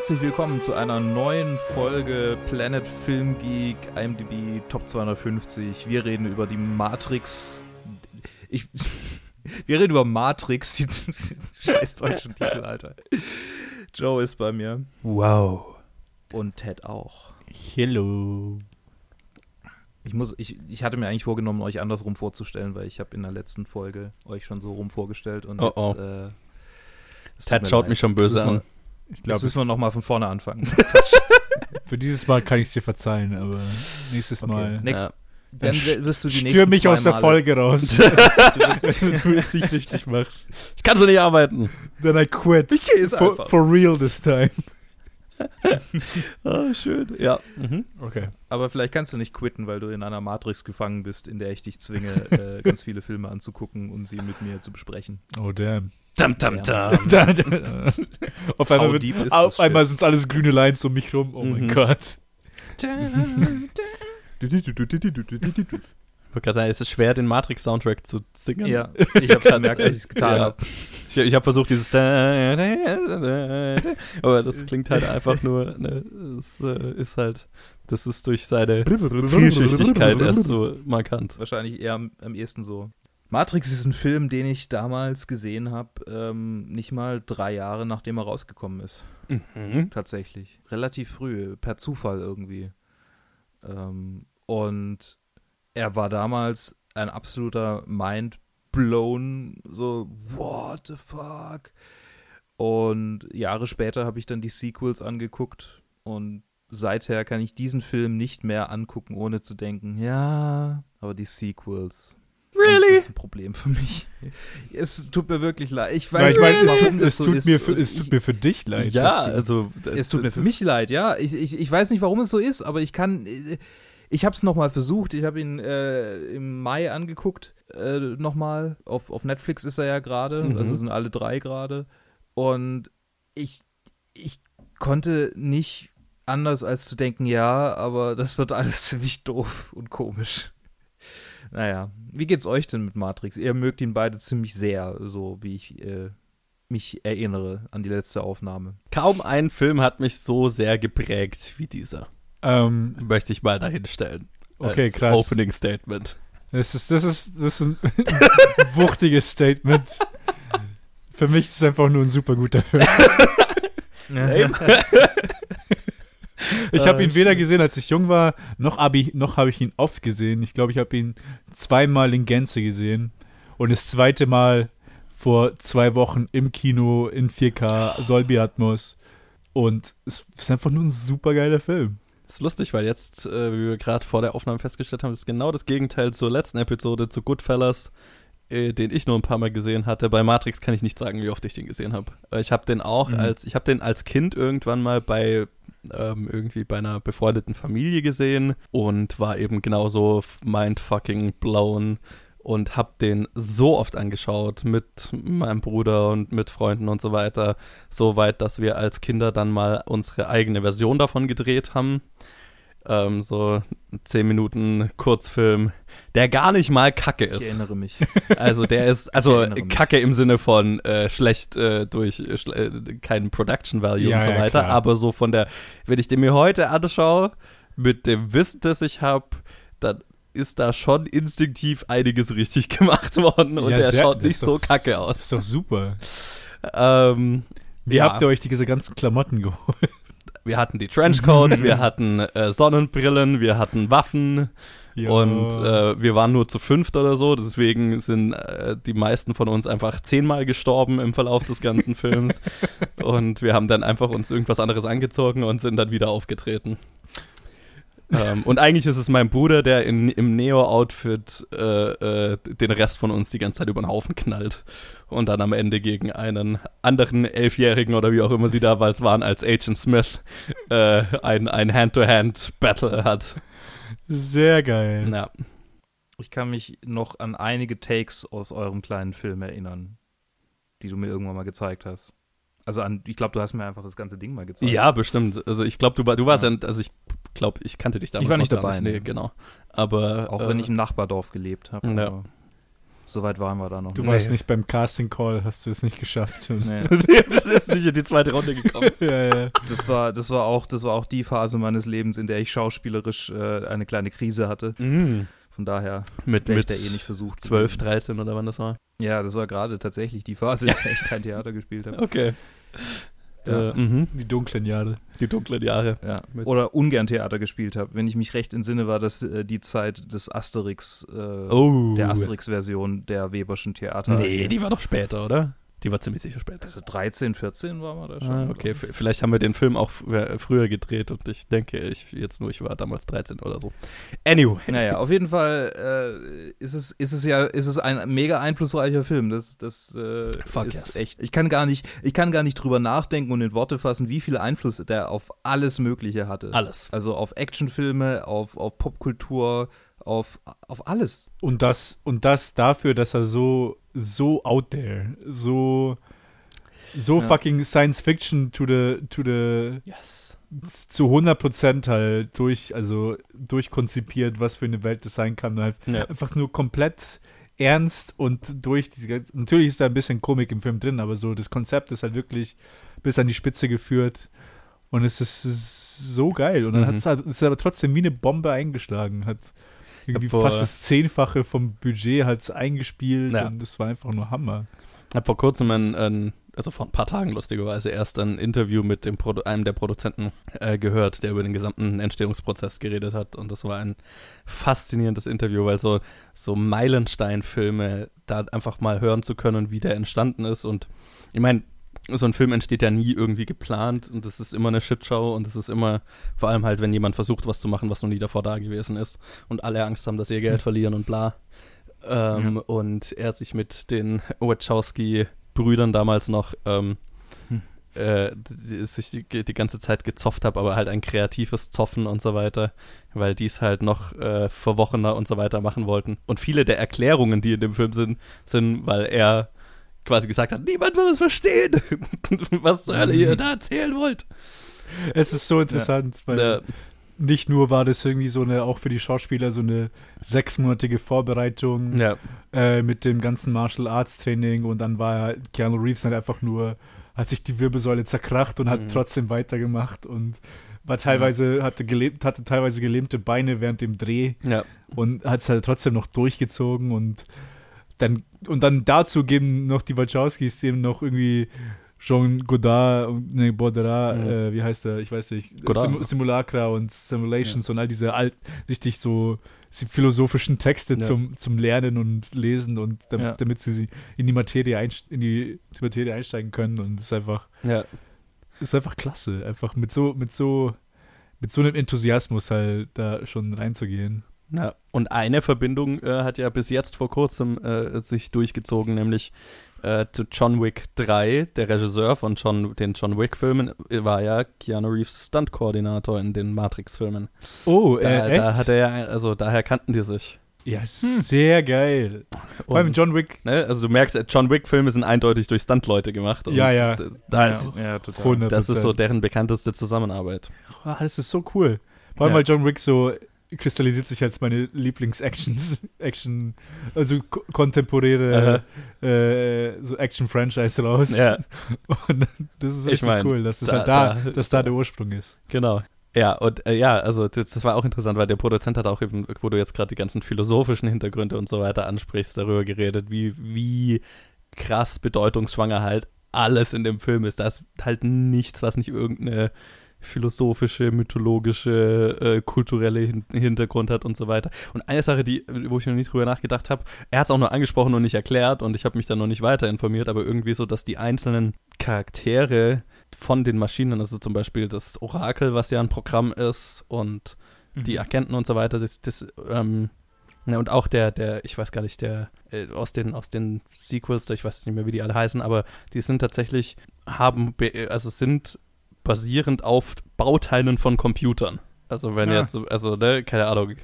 herzlich willkommen zu einer neuen Folge Planet Film Geek IMDb Top 250. Wir reden über die Matrix. Ich, wir reden über Matrix, die scheiß deutschen Titel, Alter. Joe ist bei mir. Wow. Und Ted auch. Hello. Ich, muss, ich, ich hatte mir eigentlich vorgenommen, euch andersrum vorzustellen, weil ich habe in der letzten Folge euch schon so rum vorgestellt und oh, jetzt. Oh. Äh, Ted schaut leid. mich schon böse an. Ich glaube, müssen wir nochmal von vorne anfangen. Für dieses Mal kann ich es dir verzeihen, aber nächstes okay. Mal. Next, ja. Dann wirst du die nächsten Stür mich aus der Folge raus. du es nicht richtig machst. Ich kann so nicht arbeiten. Then I quit. Ich gehe es for, einfach. for real this time. oh, schön. Ja. Mhm. Okay. Aber vielleicht kannst du nicht quitten, weil du in einer Matrix gefangen bist, in der ich dich zwinge, äh, ganz viele Filme anzugucken und sie mit mir zu besprechen. Oh, damn. Dum, dum, dum. auf einmal, wird, auf einmal sind es alles grüne Lines um mich rum. Oh mhm. mein Gott. Ich wollte gerade sagen, es ist schwer, den Matrix-Soundtrack zu singen. Ja, ich habe gemerkt, dass ich es getan ja. habe. Ich, ich habe versucht, dieses aber das klingt halt einfach nur, ne, es äh, ist halt, das ist durch seine Vielschichtigkeit erst so markant. Wahrscheinlich eher am, am ehesten so. Matrix ist ein Film, den ich damals gesehen habe, ähm, nicht mal drei Jahre nachdem er rausgekommen ist. Mhm. Tatsächlich. Relativ früh, per Zufall irgendwie. Ähm, und er war damals ein absoluter Mind-blown, so, what the fuck? Und Jahre später habe ich dann die Sequels angeguckt und seither kann ich diesen Film nicht mehr angucken, ohne zu denken, ja, aber die Sequels, Really? das ist ein Problem für mich. Es tut mir wirklich leid. Ich weiß ja, ich meine, es, tut, es, so mir für, es tut mir für dich leid. Ja, also. Es tut mir für mich leid, ja. Ich, ich, ich weiß nicht, warum es so ist, aber ich kann. Ich habe es nochmal versucht. Ich habe ihn äh, im Mai angeguckt. Äh, nochmal. Auf, auf Netflix ist er ja gerade. Mhm. Also sind alle drei gerade. Und ich, ich konnte nicht anders als zu denken, ja, aber das wird alles ziemlich doof und komisch. Naja, wie geht's euch denn mit Matrix? Ihr mögt ihn beide ziemlich sehr, so wie ich äh, mich erinnere an die letzte Aufnahme. Kaum ein Film hat mich so sehr geprägt wie dieser. Ähm, Möchte ich mal dahin stellen. Okay, krass. Opening Statement. Das ist, das ist, das ist ein wuchtiges Statement. Für mich ist es einfach nur ein super guter Film. Ich habe ihn weder gesehen, als ich jung war, noch, noch habe ich ihn oft gesehen. Ich glaube, ich habe ihn zweimal in Gänze gesehen. Und das zweite Mal vor zwei Wochen im Kino in 4K, Dolby Atmos. Und es ist einfach nur ein super geiler Film. Das ist lustig, weil jetzt, äh, wie wir gerade vor der Aufnahme festgestellt haben, ist genau das Gegenteil zur letzten Episode, zu Goodfellas, äh, den ich nur ein paar Mal gesehen hatte. Bei Matrix kann ich nicht sagen, wie oft ich den gesehen habe. Ich habe den auch mhm. als, ich habe den als Kind irgendwann mal bei ähm, irgendwie bei einer befreundeten Familie gesehen und war eben genauso mindfucking blown und hab den so oft angeschaut mit meinem Bruder und mit Freunden und so weiter, so weit, dass wir als Kinder dann mal unsere eigene Version davon gedreht haben ähm, so 10 Minuten Kurzfilm, der gar nicht mal kacke ist. Ich erinnere mich. Also der ist, also kacke im Sinne von äh, schlecht äh, durch äh, äh keinen Production Value ja, und so weiter, ja, aber so von der, wenn ich den mir heute anschaue, mit dem Wissen, das ich habe, dann ist da schon instinktiv einiges richtig gemacht worden und ja, der sehr, schaut nicht so doch, kacke aus. Das ist doch super. Ähm, Wie ja. habt ihr euch diese ganzen Klamotten geholt? Wir hatten die Trenchcoats, wir hatten äh, Sonnenbrillen, wir hatten Waffen jo. und äh, wir waren nur zu fünft oder so. Deswegen sind äh, die meisten von uns einfach zehnmal gestorben im Verlauf des ganzen Films. und wir haben dann einfach uns irgendwas anderes angezogen und sind dann wieder aufgetreten ähm, und eigentlich ist es mein Bruder, der in, im Neo-Outfit äh, äh, den Rest von uns die ganze Zeit über den Haufen knallt und dann am Ende gegen einen anderen Elfjährigen oder wie auch immer sie damals waren als Agent Smith äh, ein, ein Hand-to-Hand-Battle hat. Sehr geil. Ja. Ich kann mich noch an einige Takes aus eurem kleinen Film erinnern, die du mir irgendwann mal gezeigt hast. Also an, ich glaube, du hast mir einfach das ganze Ding mal gezeigt. Ja, bestimmt. Also ich glaube, du, du warst ja, also ich glaube, ich kannte dich damals Ich war nicht dabei. Nicht. Nee, genau. Aber auch äh, wenn ich im Nachbardorf gelebt habe. Ja. Soweit waren wir da noch. Du nicht. warst nicht beim Casting Call, hast du es nicht geschafft. Nee. du bist jetzt nicht in die zweite Runde gekommen. ja, ja. Das war, das war auch, das war auch die Phase meines Lebens, in der ich schauspielerisch äh, eine kleine Krise hatte. Mhm. Von daher Mit, wäre ich mit da eh nicht versucht. 12, gewesen. 13 oder wann das war. Ja, das war gerade tatsächlich die Phase, in der ich kein Theater gespielt habe. Okay. Ja. Äh, mhm. Die dunklen Jahre. Die dunklen Jahre. Ja. Oder ungern Theater gespielt habe. Wenn ich mich recht entsinne, war das äh, die Zeit des Asterix, äh, Oh. der Asterix-Version der Weberschen Theater. Nee, die war doch später, oder? Die war ziemlich sicher später. Also 13, 14 war man da schon. Ah, okay, vielleicht haben wir den Film auch früher, früher gedreht und ich denke, ich jetzt nur, ich war damals 13 oder so. Anyway. Naja, auf jeden Fall äh, ist, es, ist es ja ist es ein mega einflussreicher Film. Das, das äh, Fuck ist yes. echt. Ich kann gar nicht, ich kann gar nicht drüber nachdenken und in Worte fassen, wie viel Einfluss der auf alles Mögliche hatte. Alles. Also auf Actionfilme, auf, auf Popkultur, auf, auf alles. Und das, und das dafür, dass er so, so out there, so, so Ja. fucking Science Fiction to the, to the, Yes. zu 100% halt durch, also durchkonzipiert, was für eine Welt das sein kann. Halt Ja. einfach nur komplett ernst und durch diese, natürlich ist da ein bisschen Komik im Film drin, aber so das Konzept ist halt wirklich bis an die Spitze geführt und es ist, so geil und dann Mhm. hat es halt, es aber trotzdem wie eine Bombe eingeschlagen, hat irgendwie vor- fast das Zehnfache vom Budget halt eingespielt Ja. und das war einfach nur Hammer. Ich habe vor kurzem ein, ein, also vor ein paar Tagen lustigerweise erst ein Interview mit dem Produ einem der Produzenten äh, gehört, der über den gesamten Entstehungsprozess geredet hat. Und das war ein faszinierendes Interview, weil so, so Meilenstein-Filme da einfach mal hören zu können, wie der entstanden ist. Und ich meine, so ein Film entsteht ja nie irgendwie geplant und das ist immer eine Shitshow und das ist immer, vor allem halt, wenn jemand versucht, was zu machen, was noch nie davor da gewesen ist und alle Angst haben, dass sie ihr Geld verlieren und bla. Ähm, Ja. Und er sich mit den Wachowski-Brüdern damals noch ähm, Hm. äh, die, sich die, die ganze Zeit gezofft habe, aber halt ein kreatives Zoffen und so weiter, weil die es halt noch äh, verwochener und so weiter machen wollten. Und viele der Erklärungen, die in dem Film sind, sind, weil er quasi gesagt hat, niemand wird es verstehen, was zur Hölle ihr da erzählen wollt. Es ist so interessant, weil Der, nicht nur war das irgendwie so eine, auch für die Schauspieler so eine sechsmonatige Vorbereitung, ja, äh, mit dem ganzen Martial Arts Training und dann war ja Keanu Reeves halt einfach nur, hat sich die Wirbelsäule zerkracht und hat Mhm. trotzdem weitergemacht und war teilweise, hatte gelebt, hatte teilweise gelähmte Beine während dem Dreh ja, und hat es halt trotzdem noch durchgezogen und dann, und dann dazu geben noch die Wachowskis dem noch irgendwie Jean Godard, und- nee, Baudelaire, Mhm. äh, wie heißt er, ich weiß nicht. Sim Simulacra und Simulations und all diese alt, richtig so philosophischen Texte Ja. zum, zum Lernen und Lesen und damit, Ja. damit sie in die Materie in die, die Materie einsteigen können und das ist einfach, ja. ist einfach klasse, einfach mit so, mit so, mit so einem Enthusiasmus halt da schon reinzugehen. Ja, und eine Verbindung äh, hat ja bis jetzt vor kurzem äh, sich durchgezogen, nämlich äh, zu John Wick 3. Der Regisseur von John, den John Wick-Filmen äh, war ja Keanu Reeves Stunt-Koordinator in den Matrix-Filmen. Oh, Da, äh, echt? da hat er ja, also daher kannten die sich. Ja, sehr geil. Vor allem John Wick. ne, also du merkst, äh, John Wick-Filme sind eindeutig durch Stunt-Leute gemacht. Ja, ja. Da, ja, ja, total. 100 Das ist so deren bekannteste Zusammenarbeit. Ah, das ist so cool. Vor allem, Ja. weil John Wick so kristallisiert sich als meine Lieblings-Actions, Action, also ko kontemporäre äh, so Action-Franchise raus. Ja. Und das ist mein, cool, dass das da- halt da, da- dass da der Ursprung ist. Genau. Ja, und äh, ja, also das, das war auch interessant, weil der Produzent hat auch eben, wo du jetzt gerade die ganzen philosophischen Hintergründe und so weiter ansprichst, darüber geredet, wie, wie krass bedeutungsschwanger halt alles in dem Film ist. Da ist halt nichts, was nicht irgendeine philosophische, mythologische, äh, kulturelle Hin Hintergrund hat und so weiter. Und eine Sache, die, wo ich noch nicht drüber nachgedacht habe, er hat es auch nur angesprochen und nicht erklärt und ich habe mich dann noch nicht weiter informiert, aber irgendwie so, dass die einzelnen Charaktere von den Maschinen, also zum Beispiel das Orakel, was ja ein Programm ist und die Agenten und so weiter, das, das ähm, ne, und auch der, der, ich weiß gar nicht, der äh, aus den aus den Sequels, ich weiß nicht mehr, wie die alle heißen, aber die sind tatsächlich haben, be- also sind basierend auf Bauteilen von Computern. Also wenn Ah. jetzt, so- also ne, keine Ahnung,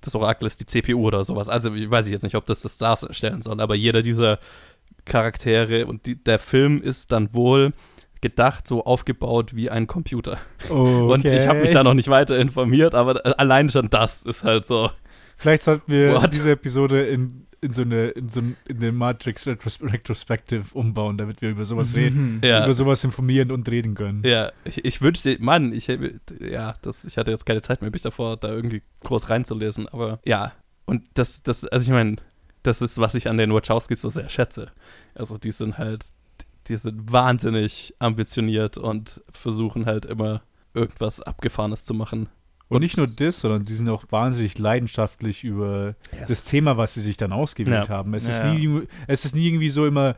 das Orakel ist die CPU oder sowas. Also ich weiß ich jetzt nicht, ob das das darstellen soll, aber jeder dieser Charaktere und die, der Film ist dann wohl gedacht, so aufgebaut wie ein Computer. Oh, Und ich habe mich da noch nicht weiter informiert, aber allein schon das ist halt so. Vielleicht sollten wir What? diese Episode in in so eine, in so ein, in eine Matrix Retros Retrospective umbauen, damit wir über sowas reden, Ja. über sowas informieren und reden können. Ja, ich, ich wünschte, Mann, ich, hätte- ja, das, ich hatte jetzt keine Zeit mehr, mich davor da irgendwie groß reinzulesen, aber ja. Und das, das, also ich meine, das ist, was ich an den Wachowskis so sehr schätze. Also die sind halt, die sind wahnsinnig ambitioniert und versuchen halt immer irgendwas Abgefahrenes zu machen. Und nicht nur das, sondern die sind auch wahnsinnig leidenschaftlich über das Thema, was sie sich dann ausgewählt Ja. haben. Es, ist Ja. nie, es ist nie irgendwie so immer,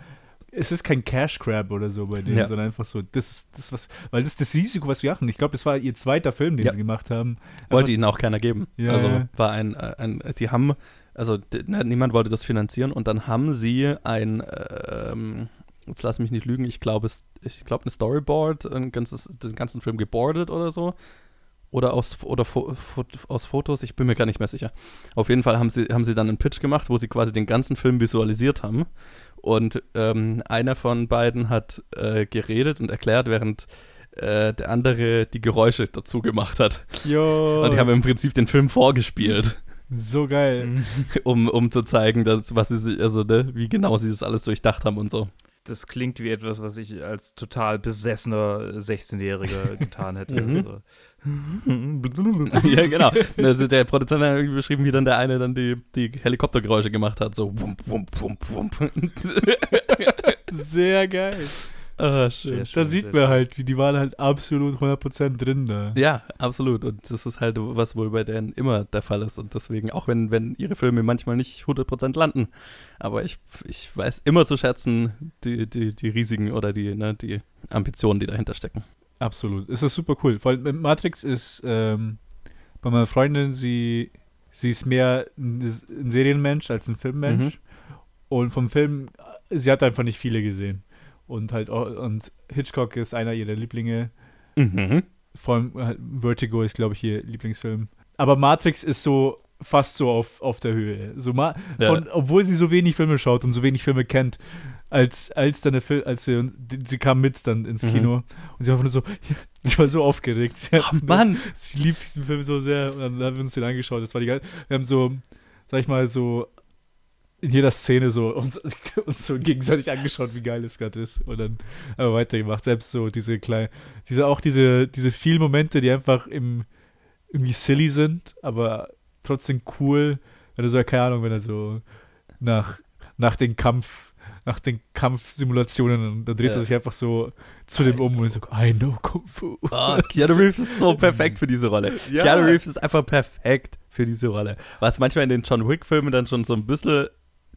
es ist kein Cash Grab oder so bei denen, Ja. sondern einfach so, das ist das, was, weil das ist das Risiko, was wir machen. Ich glaube, das war ihr zweiter Film, den Ja. sie gemacht haben. Wollte ihnen auch keiner geben. Ja, also ja. war ein, äh, ein, die haben, also na, niemand wollte das finanzieren und dann haben sie ein, ähm, jetzt lass mich nicht lügen, ich glaube, es- ich glaube ein Storyboard, ein ganzes, den ganzen Film gebordet oder so. Oder aus, oder fo, fo, aus Fotos, ich bin mir gar nicht mehr sicher. Auf jeden Fall haben sie, haben sie dann einen Pitch gemacht, wo sie quasi den ganzen Film visualisiert haben. Und ähm, einer von beiden hat äh, geredet und erklärt, während äh, der andere die Geräusche dazu gemacht hat. Jo, Und die haben im Prinzip den Film vorgespielt, so geil. um, um zu zeigen, dass, was sie also ne, wie genau sie das alles durchdacht haben und so. Das klingt wie etwas, was ich als total besessener 16-Jähriger getan hätte. Mhm. Also. ja, genau. Also der Produzent hat irgendwie beschrieben, wie dann der eine dann die, die Helikoptergeräusche gemacht hat, so wump, wump, wump, wump. Sehr geil. Ah, schön. schön. Da sieht man halt, wie die waren halt absolut 100% drin da. Ja, absolut. Und das ist halt, was wohl bei denen immer der Fall ist. Und deswegen, auch wenn, wenn ihre Filme manchmal nicht 100% landen, aber ich, ich weiß immer zu schätzen, die, die, die Risiken oder die, ne, die Ambitionen, die dahinter stecken. Absolut. Es ist super cool. Weil mit Matrix ist ähm, bei meiner Freundin, sie, sie ist mehr ein, ein Serienmensch als ein Filmmensch. Mhm. Und vom Film, sie hat einfach nicht viele gesehen. Und halt und Hitchcock ist einer ihrer Lieblinge. Mhm. Vor allem halt Vertigo ist, glaube ich, ihr Lieblingsfilm. Aber Matrix ist so fast so auf, auf der Höhe. So Ma Ja. von, obwohl sie so wenig Filme schaut und so wenig Filme kennt, als, als dann der Film, als wir, sie kam mit dann ins Mhm. Kino und sie war nur so, sie war so aufgeregt. Sie, Oh, Mann! sie liebt diesen Film so sehr und dann haben wir uns den angeschaut. Das war die geil. Wir haben so, sag ich mal, so in jeder Szene so uns, uns so gegenseitig angeschaut, wie geil es gerade ist. Und dann aber weitergemacht. Selbst so diese kleinen, diese auch diese, diese vielen Momente, die einfach im, irgendwie silly sind, aber trotzdem cool. Wenn er so, keine Ahnung, wenn er so nach, nach dem Kampf, nach den Kampfsimulationen, da dreht Ja. er sich einfach so zu dem um und so, I know Kung Fu. Oh, Keanu Reeves ist so perfekt für diese Rolle. Ja. Keanu Reeves ist einfach perfekt für diese Rolle. Was manchmal in den John Wick-Filmen dann schon so ein bisschen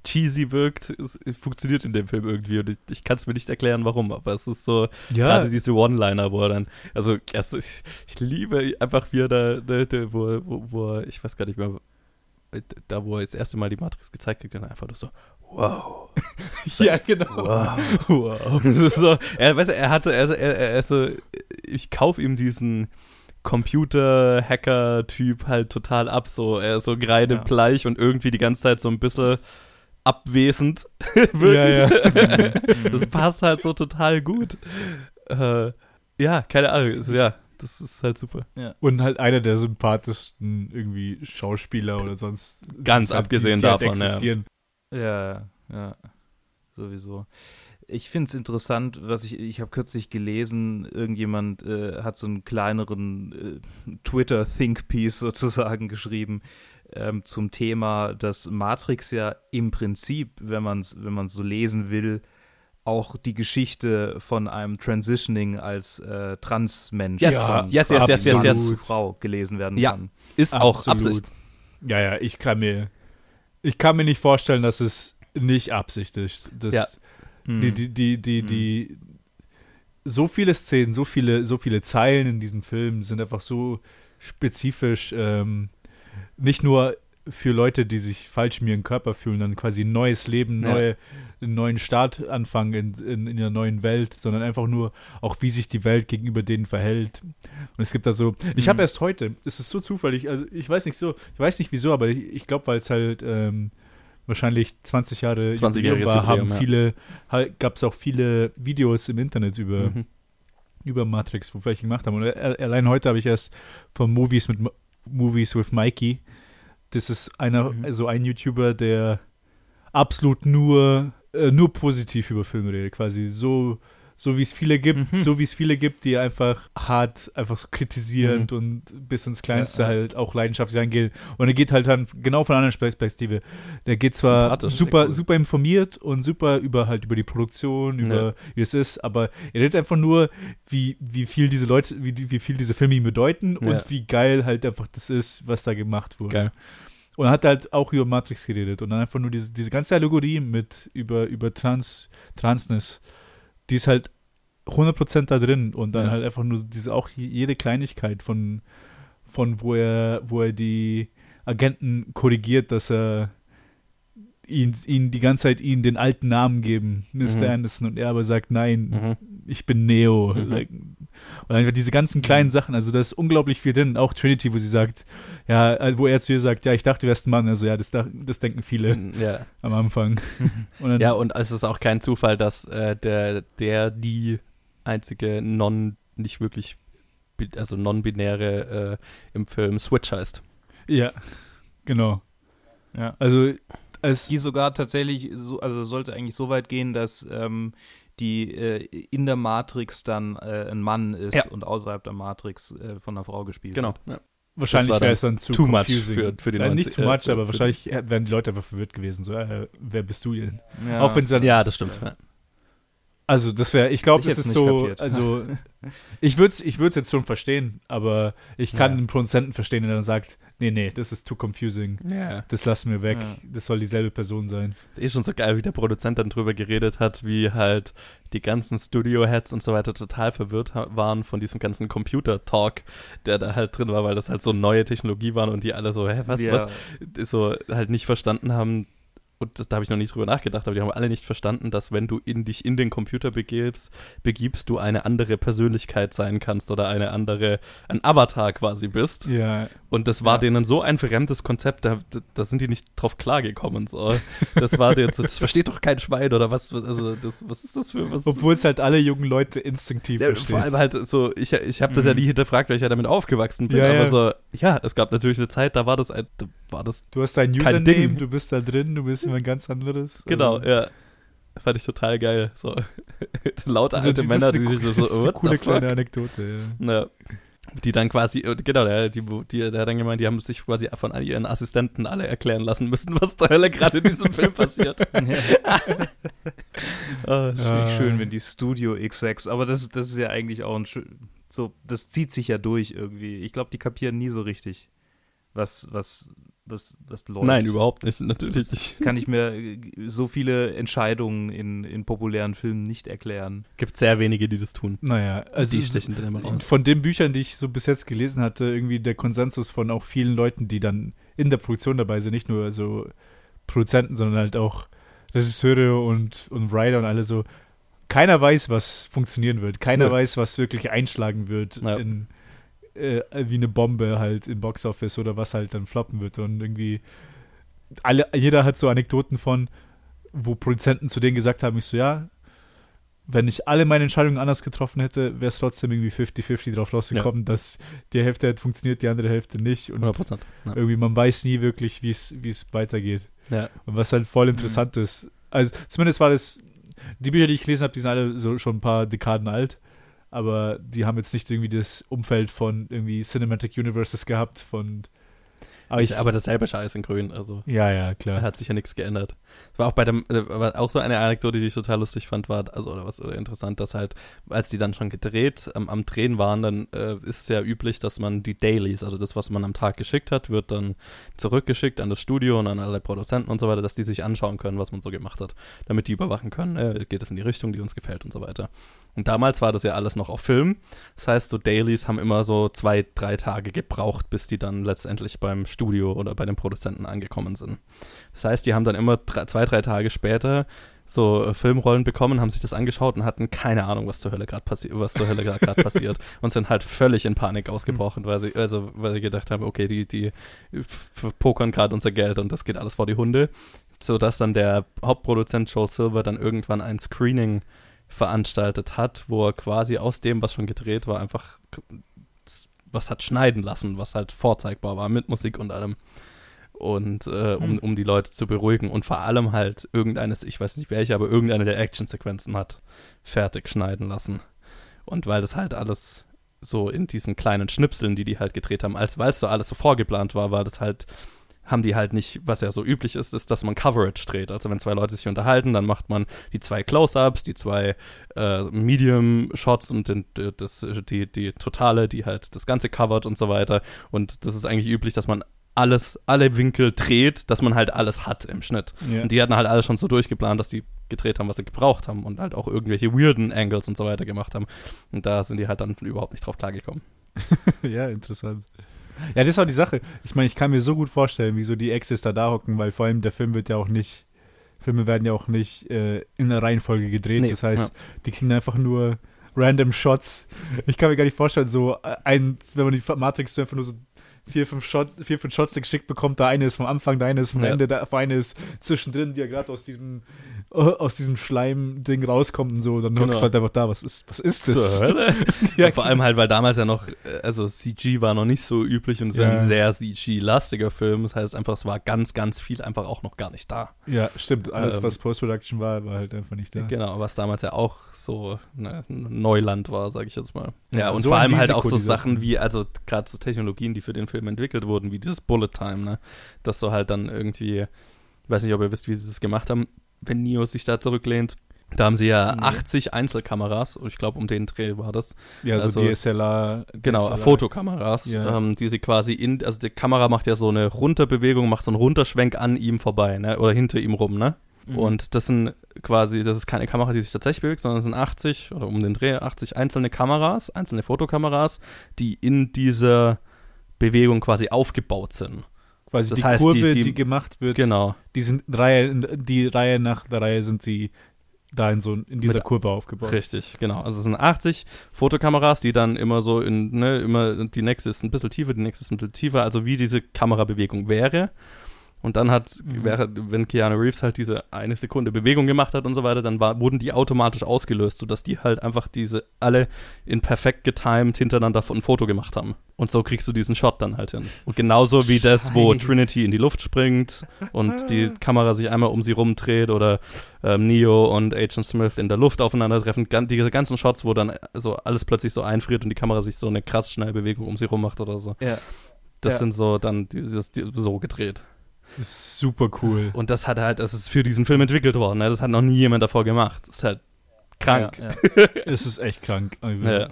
cheesy wirkt, es funktioniert in dem Film irgendwie. Und ich, ich kann es mir nicht erklären, warum, aber es ist so, Ja, gerade diese One-Liner, wo er dann, also erst, ich, ich liebe einfach, wie er da, wo, wo, wo er, ich weiß gar nicht mehr, da wo er das erste Mal die Matrix gezeigt kriegt, dann einfach nur so, wow. ja, genau. Wow. wow. Das ist so, er, weißt du, er hatte, er, er, er ist so, ich kaufe ihm diesen Computer-Hacker-Typ halt total ab, so, er ist so kreidebleich und irgendwie die ganze Zeit so ein bisschen abwesend wirkend. Ja, ja. das passt halt so total gut. Äh, ja, keine Ahnung, also, ja, das ist halt super. Und halt einer der sympathischsten irgendwie Schauspieler oder sonst. Ganz halt abgesehen die, die halt davon, ja. existieren. Ja, ja, sowieso. Ich finde es interessant, was ich, ich habe kürzlich gelesen, irgendjemand äh, hat so einen kleineren äh, Twitter-Think-Piece sozusagen geschrieben ähm, zum Thema, dass Matrix ja im Prinzip, wenn man es wenn man's so lesen will, auch die Geschichte von einem Transitioning als äh, Transmensch Yes. von Yes, yes, yes, yes, yes. zu Frau gelesen werden Ja. kann. Ist auch Absolut. Absicht. Ja, ja, ich kann mir. Ich kann mir nicht vorstellen, dass es nicht Absicht ist. Das, Ja. Hm. Die, die, die, die, die, so viele Szenen, so viele, so viele Zeilen in diesem Film sind einfach so spezifisch, ähm, nicht nur für Leute, die sich falsch in ihren Körper fühlen, dann quasi ein neues Leben, Ja. neue, einen neuen Start anfangen in, in, in einer neuen Welt, sondern einfach nur auch, wie sich die Welt gegenüber denen verhält. Und es gibt da so, ich Mhm. habe erst heute, es ist so zufällig, also ich weiß nicht so, ich weiß nicht wieso, aber ich, ich glaube, weil es halt ähm, wahrscheinlich 20 Jahre 20-jähriges Jubiläum war, haben ja. viele, halt, gab es auch viele Videos im Internet über, Mhm. über Matrix, wo welche gemacht haben. Und a- allein heute habe ich erst von Movies mit Movies with Mikey. Das ist einer, Mhm. also ein YouTuber, der absolut nur, äh, nur positiv über Filme redet. Quasi so so wie es viele gibt, mhm. so wie es viele gibt, die einfach hart, einfach so kritisierend mhm. und bis ins Kleinste ja, halt auch leidenschaftlich reingehen. Und er geht halt dann genau von einer anderen Perspektive. Der geht zwar super, cool. super informiert und super über halt über die Produktion, über ja. wie es ist, aber er redet einfach nur, wie, wie viel diese Leute, wie, wie viel diese Filme ihm bedeuten ja. und wie geil halt einfach das ist, was da gemacht wurde. Geil. Und er hat halt auch über Matrix geredet und dann einfach nur diese, diese ganze Allegorie mit über, über Trans, Transness die ist halt 100% da drin und dann ja. halt einfach nur diese auch jede Kleinigkeit von von wo er wo er die Agenten korrigiert, dass er ihn, ihn die ganze Zeit ihnen den alten Namen geben, Mr. Mhm. Anderson, und er aber sagt, nein, mhm. ich bin Neo. Mhm. Like, und einfach diese ganzen kleinen mhm. Sachen, also da ist unglaublich viel drin, auch Trinity, wo sie sagt, ja, äh, wo er zu ihr sagt, ja, ich dachte, du wärst ein Mann, also ja, das, das denken viele mhm, ja. am Anfang. und dann, ja, und es ist auch kein Zufall, dass äh, der, der, die einzige non, nicht wirklich, also non-binäre äh, im Film Switch heißt. Ja, genau. Ja. Also als die sogar tatsächlich, so, also sollte eigentlich so weit gehen, dass ähm, die äh, in der Matrix dann äh, ein Mann ist ja. und außerhalb der Matrix äh, von einer Frau gespielt genau. wird. Ja. Wahrscheinlich wäre es dann zu too confusing. much für, für die äh, Nicht too much, aber wahrscheinlich wären die Leute einfach verwirrt gewesen. So, äh, wer bist du denn? Ja. Auch wenn sie dann ja, das stimmt. Also das wäre, ich glaube, das ist so, kapiert. also ich würde es ich würd's jetzt schon verstehen, aber ich kann ja. den Produzenten verstehen, der dann sagt, nee, nee, das ist too confusing, ja. das lassen wir weg, ja. das soll dieselbe Person sein. Das ist schon so geil, wie der Produzent dann drüber geredet hat, wie halt die ganzen Studio-Heads und so weiter total verwirrt waren von diesem ganzen Computer-Talk, der da halt drin war, weil das halt so neue Technologie waren und die alle so, hä, was, was, so halt nicht verstanden haben, und das, da habe ich noch nicht drüber nachgedacht, aber die haben alle nicht verstanden, dass wenn du in dich in den Computer begibst, begibst du eine andere Persönlichkeit sein kannst oder eine andere, ein Avatar quasi bist. Ja. Und das war ja. denen so ein fremdes Konzept, da, da sind die nicht drauf klargekommen. So. Das war dir, das versteht doch kein Schwein oder was, also das, was ist das für was? Obwohl es halt alle jungen Leute instinktiv ja, verstehen. Vor allem halt so, ich, ich habe das mhm. ja nie hinterfragt, weil ich ja damit aufgewachsen bin, ja, aber so, ja, es gab natürlich eine Zeit, da war das, ein, da war das Du hast dein Username, du bist da drin, du bist jemand ganz anderes. Genau, also. ja. Fand ich total geil. So laut also alte die, Männer, die sich so, so das ist eine coole kleine Anekdote, ja. ja. Die dann quasi, genau, der, die, die, der hat dann gemeint, die haben sich quasi von all ihren Assistenten alle erklären lassen müssen, was zur Hölle gerade in diesem Film passiert. oh, das finde ich schön, wenn die Studio X6, aber das, das ist ja eigentlich auch ein so, das zieht sich ja durch irgendwie. Ich glaube, die kapieren nie so richtig, was, was, was, was läuft. Nein, überhaupt nicht, natürlich nicht. Kann ich mir äh, so viele Entscheidungen in, in populären Filmen nicht erklären. Gibt sehr wenige, die das tun. Naja, also die stechen dann immer raus. Von den Büchern, die ich so bis jetzt gelesen hatte, irgendwie der Konsensus von auch vielen Leuten, die dann in der Produktion dabei sind, nicht nur so Produzenten, sondern halt auch Regisseure und, und Writer und alle so. Keiner weiß, was funktionieren wird. Keiner ja. weiß, was wirklich einschlagen wird ja. in äh, wie eine Bombe halt im Boxoffice oder was halt dann floppen wird. Und irgendwie, alle, jeder hat so Anekdoten von, wo Produzenten zu denen gesagt haben, ich so, ja, wenn ich alle meine Entscheidungen anders getroffen hätte, wäre es trotzdem irgendwie 50-50 drauf rausgekommen, ja. dass die Hälfte halt funktioniert, die andere Hälfte nicht. Und 100%. Ja. irgendwie, man weiß nie wirklich, wie es weitergeht. Ja. Und was halt voll interessant mhm. ist. Also zumindest war das, die Bücher, die ich gelesen habe, die sind alle so schon ein paar Dekaden alt aber die haben jetzt nicht irgendwie das Umfeld von irgendwie Cinematic Universes gehabt von aber, ich, aber dasselbe Scheiß in Grün, also. Ja, ja, klar. Hat sich ja nichts geändert. War auch bei dem, äh, war auch so eine Anekdote, die ich total lustig fand, war, also, oder was oder interessant, dass halt, als die dann schon gedreht, ähm, am Drehen waren, dann äh, ist es ja üblich, dass man die Dailies, also das, was man am Tag geschickt hat, wird dann zurückgeschickt an das Studio und an alle Produzenten und so weiter, dass die sich anschauen können, was man so gemacht hat, damit die überwachen können, äh, geht es in die Richtung, die uns gefällt und so weiter. Und damals war das ja alles noch auf Film. Das heißt, so Dailies haben immer so zwei, drei Tage gebraucht, bis die dann letztendlich beim Studio oder bei den Produzenten angekommen sind. Das heißt, die haben dann immer drei, zwei, drei Tage später so äh, Filmrollen bekommen, haben sich das angeschaut und hatten keine Ahnung, was zur Hölle gerade passiert, was zur Hölle gerade passiert und sind halt völlig in Panik ausgebrochen, weil sie also weil sie gedacht haben, okay, die die pokern gerade unser Geld und das geht alles vor die Hunde, so dass dann der Hauptproduzent Joel Silver dann irgendwann ein Screening veranstaltet hat, wo er quasi aus dem, was schon gedreht war, einfach was hat schneiden lassen, was halt vorzeigbar war mit Musik und allem. und äh, um, hm. um die Leute zu beruhigen und vor allem halt irgendeines, ich weiß nicht welche, aber irgendeine der Actionsequenzen hat fertig schneiden lassen. Und weil das halt alles so in diesen kleinen Schnipseln, die die halt gedreht haben, als weil es so alles so vorgeplant war, war das halt haben die halt nicht, was ja so üblich ist, ist, dass man Coverage dreht. Also wenn zwei Leute sich unterhalten, dann macht man die zwei Close-ups, die zwei äh, Medium-Shots und den, das, die, die totale, die halt das Ganze covert und so weiter. Und das ist eigentlich üblich, dass man alles, alle Winkel dreht, dass man halt alles hat im Schnitt. Ja. Und die hatten halt alles schon so durchgeplant, dass die gedreht haben, was sie gebraucht haben und halt auch irgendwelche weirden Angles und so weiter gemacht haben. Und da sind die halt dann überhaupt nicht drauf klargekommen. ja, interessant. Ja, das war die Sache. Ich meine, ich kann mir so gut vorstellen, wieso die Exes da da hocken, weil vor allem der Film wird ja auch nicht, Filme werden ja auch nicht äh, in der Reihenfolge gedreht. Nee, das heißt, ja. die kriegen einfach nur random Shots. Ich kann mir gar nicht vorstellen, so äh, ein, wenn man die Matrix einfach nur so vier, fünf, Shot, vier, fünf Shots geschickt bekommt. Der eine ist vom Anfang, der eine ist vom ja. Ende, der eine ist zwischendrin, wie er gerade aus diesem aus diesem Schleim-Ding rauskommt und so, dann genau. hockst du halt einfach da, was ist, was ist das? ja, vor allem halt, weil damals ja noch, äh, also CG war noch nicht so üblich und es ja. ein sehr CG-lastiger Film. Das heißt einfach, es war ganz, ganz viel einfach auch noch gar nicht da. Ja, stimmt. Alles, ähm, was Post-Production war, war halt einfach nicht da. Genau, was damals ja auch so ne, Neuland war, sage ich jetzt mal. Ja, ja und so vor allem halt auch so Sachen wie, also gerade so Technologien, die für den Film entwickelt wurden, wie dieses Bullet Time, ne? Dass du halt dann irgendwie, ich weiß nicht, ob ihr wisst, wie sie das gemacht haben, wenn Neo sich da zurücklehnt. Da haben sie ja nee. 80 Einzelkameras, ich glaube, um den Dreh war das. Ja, also, so DSLR. Genau, DSLR. Fotokameras, ja. ähm, die sie quasi in, also die Kamera macht ja so eine Runterbewegung, macht so einen Runterschwenk an ihm vorbei, ne, oder hinter ihm rum, ne. Mhm. Und das sind quasi, das ist keine Kamera, die sich tatsächlich bewegt, sondern es sind 80 oder um den Dreh 80 einzelne Kameras, einzelne Fotokameras, die in dieser Bewegung quasi aufgebaut sind. Quasi das die heißt, Kurve, die, die, die, gemacht wird, genau. die sind Reihe, die Reihe nach der Reihe sind sie da in so in dieser Mit, Kurve aufgebaut. Richtig, genau. Also es sind 80 Fotokameras, die dann immer so in, ne, immer die nächste ist ein bisschen tiefer, die nächste ist ein bisschen tiefer, also wie diese Kamerabewegung wäre. Und dann hat, mhm. wenn Keanu Reeves halt diese eine Sekunde Bewegung gemacht hat und so weiter, dann war, wurden die automatisch ausgelöst, sodass die halt einfach diese alle in perfekt getimed hintereinander ein Foto gemacht haben. Und so kriegst du diesen Shot dann halt hin. Und genauso wie das, wo Trinity in die Luft springt und die Kamera sich einmal um sie rumdreht oder ähm, Neo und Agent Smith in der Luft aufeinandertreffen. diese ganzen Shots, wo dann so alles plötzlich so einfriert und die Kamera sich so eine krass schnelle Bewegung um sie rum macht oder so. Ja. Das ja. sind so dann dieses, die, so gedreht. Ist super cool. Und das hat halt, das ist für diesen Film entwickelt worden. Ne? Das hat noch nie jemand davor gemacht. Das ist halt krank. Ja, ja. es ist echt krank. Also, ja.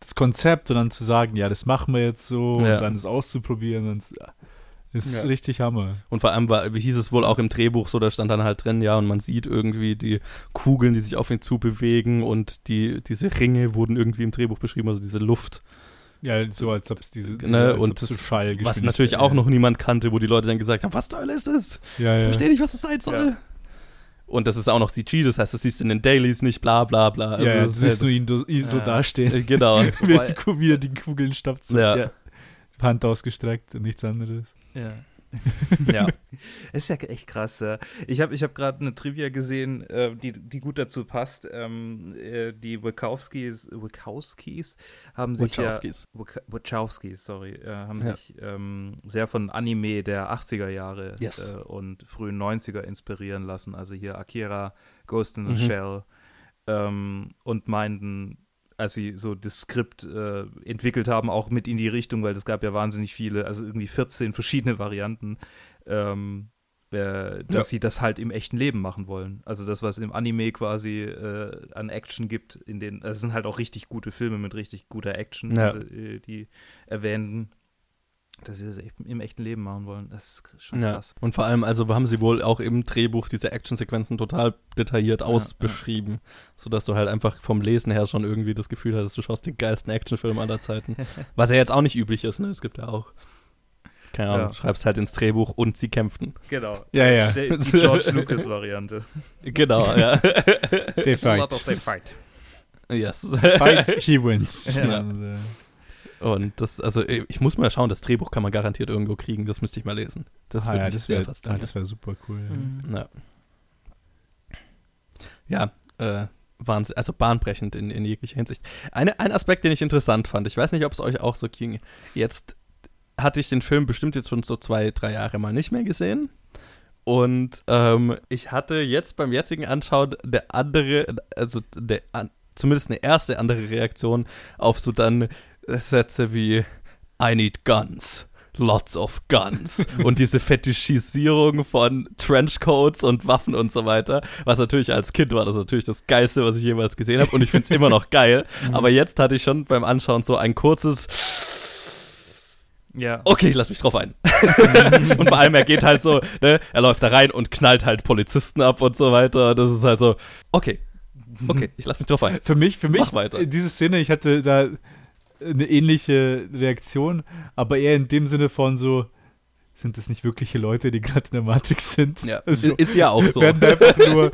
Das Konzept und dann zu sagen, ja, das machen wir jetzt so und dann es auszuprobieren, und, ist richtig Hammer. Und vor allem war, wie hieß es wohl auch im Drehbuch so, da stand dann halt drin, ja, und man sieht irgendwie die Kugeln, die sich auf ihn zubewegen und die, diese Ringe wurden irgendwie im Drehbuch beschrieben, also diese Luft. Ja, so als ob es diese, ne, und so Schall Was natürlich auch noch niemand kannte, wo die Leute dann gesagt haben, was zur Hölle ist das? Ja, ich verstehe nicht, was das sein soll. Ja. Und das ist auch noch CG, das heißt, das siehst du in den Dailies nicht, bla bla bla. Also, ja, ja siehst du ihn so ja. dastehen. Äh, genau. wie er die Kugeln stopft. Ja. ja. Hand ausgestreckt und nichts anderes. Ja. ja. Ist ja echt krass. Ja. Ich habe ich hab gerade eine Trivia gesehen, äh, die, die gut dazu passt. Ähm, äh, die Wachowskis, Wachowskis haben sich Wachowskis. ja Wachowskis, sorry, äh, haben ja. sich ähm, sehr von Anime der 80er Jahre yes. Äh, und frühen 90er inspirieren lassen. Also hier Akira, Ghost in the mhm. Shell ähm, und meinten, als sie so das Skript äh, entwickelt haben, auch mit in die Richtung, weil es gab ja wahnsinnig viele, also irgendwie 14 verschiedene Varianten, ähm, äh, dass ja. sie das halt im echten Leben machen wollen. Also das, was im Anime quasi äh, an Action gibt, in den, also es sind halt auch richtig gute Filme mit richtig guter Action, ja. also, die erwähnten dass sie das im echten Leben machen wollen. Das ist schon ja. krass. Und vor allem, also haben sie wohl auch im Drehbuch diese Actionsequenzen total detailliert ja, ausbeschrieben, ja. sodass du halt einfach vom Lesen her schon irgendwie das Gefühl hattest, du schaust den geilsten Actionfilm aller Zeiten. Was ja jetzt auch nicht üblich ist, ne? Es gibt ja auch keine Ahnung, ja. schreibst halt ins Drehbuch und sie kämpften. Genau. Ja, ja. Die, die George Lucas-Variante. Genau, ja. they fight. They fight. Yes. Fight, he wins. Ja. ja. Und das, also ich muss mal schauen, das Drehbuch kann man garantiert irgendwo kriegen, das müsste ich mal lesen. Das ah, ja, das wäre ah, das wär super cool. Mhm. Ja, ja äh, Wahnsinn, also bahnbrechend in, in jeglicher Hinsicht. Eine, ein Aspekt, den ich interessant fand, ich weiß nicht, ob es euch auch so ging, jetzt hatte ich den Film bestimmt jetzt schon so zwei, drei Jahre mal nicht mehr gesehen. Und ähm, ich hatte jetzt beim jetzigen Anschauen der andere, also der, an, zumindest eine erste andere Reaktion auf so dann Sätze wie I need guns. Lots of Guns und diese Fetischisierung von Trenchcoats und Waffen und so weiter, was natürlich als Kind war das natürlich das Geilste, was ich jemals gesehen habe und ich finde es immer noch geil, aber jetzt hatte ich schon beim Anschauen so ein kurzes Ja. okay, ich lass mich drauf ein. und vor allem, er geht halt so, ne, er läuft da rein und knallt halt Polizisten ab und so weiter. Das ist halt so, okay, okay, ich lass mich drauf ein. Für mich, für mich, Mach weiter. diese Szene, ich hatte da eine ähnliche Reaktion, aber eher in dem Sinne von so, sind das nicht wirkliche Leute, die gerade in der Matrix sind? Ja, Also, ist ja auch so. werden einfach nur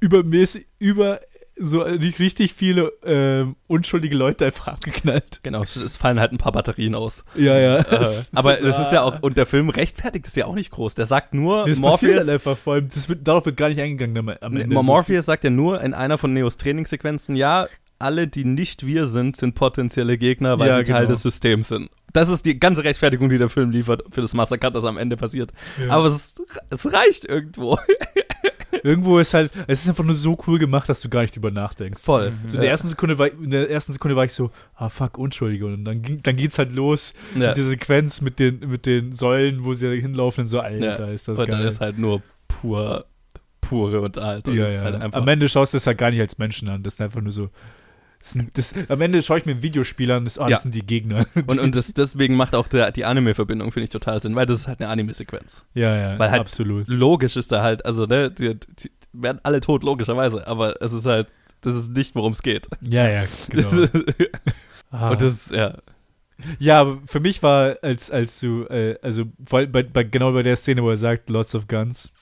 übermäßig, über so richtig viele ähm, unschuldige Leute einfach abgeknallt. Genau, es- fallen halt ein paar Batterien aus. Ja, ja. Äh, aber das ist ja auch, und der Film rechtfertigt es ja auch nicht groß. Der sagt nur, Das passiert Morpheus, einfach vor allem, das wird, darauf wird gar nicht eingegangen am Ende. Morpheus sagt ja nur in einer von Neos Trainingssequenzen, ja, alle, die nicht wir sind, sind potenzielle Gegner, weil Ja, sie Teil genau. des Systems sind. Das ist die ganze Rechtfertigung, die der Film liefert für das Massaker, das am Ende passiert. Aber es, es reicht irgendwo. Irgendwo ist halt, es ist einfach nur so cool gemacht, dass du gar nicht drüber nachdenkst. Voll. So in der ersten Sekunde war, in der ersten Sekunde war ich so, ah fuck, Unschuldige. Und dann, ging, dann geht's halt los Ja. mit der Sequenz mit den, mit den Säulen, wo sie hinlaufen und so, Alter, ist das und dann geil. ist halt nur pur, pure Unterhaltung. ja, ist ja. Halt am Ende schaust du es halt gar nicht als Menschen an. Das ist einfach nur so. Das, am Ende schaue ich mir ein Videospiel an, das, ah, das Ja. sind die Gegner. und und das, deswegen macht auch der, die Anime-Verbindung, finde ich, total Sinn, weil das ist halt eine Anime-Sequenz. ja, ja, Weil halt- absolut. Logisch ist da halt, also, ne, die, die werden alle tot, logischerweise, aber es ist halt, das ist nicht, worum es geht. Ja, ja, genau. Ah. Und das, ja. Ja, für mich war, als, als du, äh, also vor, bei, bei, genau bei der Szene, wo er sagt, lots of guns,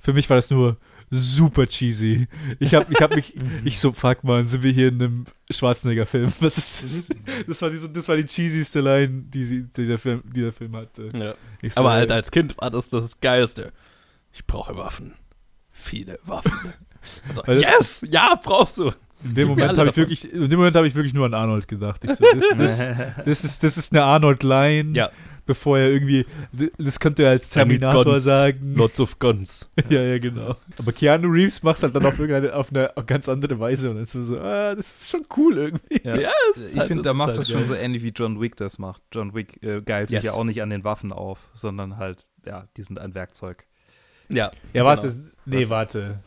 für mich war das nur super cheesy. Ich hab, ich hab mich, ich so, fuck man, sind wir hier in einem Schwarzenegger-Film? Was ist das? Das war die, das war die cheesyste Line, die, sie, die, der, Film, die der Film hatte. ja. So, Aber halt als Kind war das das Geilste. Ich brauche Waffen. Viele Waffen. Also, Weil- yes! Ja, brauchst du! in dem gib Moment habe ich wirklich, in dem Moment habe ich wirklich nur an Arnold gedacht. So, das, das, das ist, das ist eine Arnold-Line, Ja. Bevor er irgendwie, das könnte er als Terminator guns. sagen. Lots of guns. Ja, ja, genau. Aber Keanu Reeves macht halt dann auf irgendeine auf eine ganz andere Weise und dann ist man so, ah, das ist schon cool irgendwie. Ja. Ja, es Ich halt- finde, da macht halt das geil. schon so ähnlich wie John Wick das macht. John Wick äh, geilt sich Yes. ja auch nicht an den Waffen auf, sondern halt, ja, die sind ein Werkzeug. Ja. Ja, warte, Genau. nee, warte.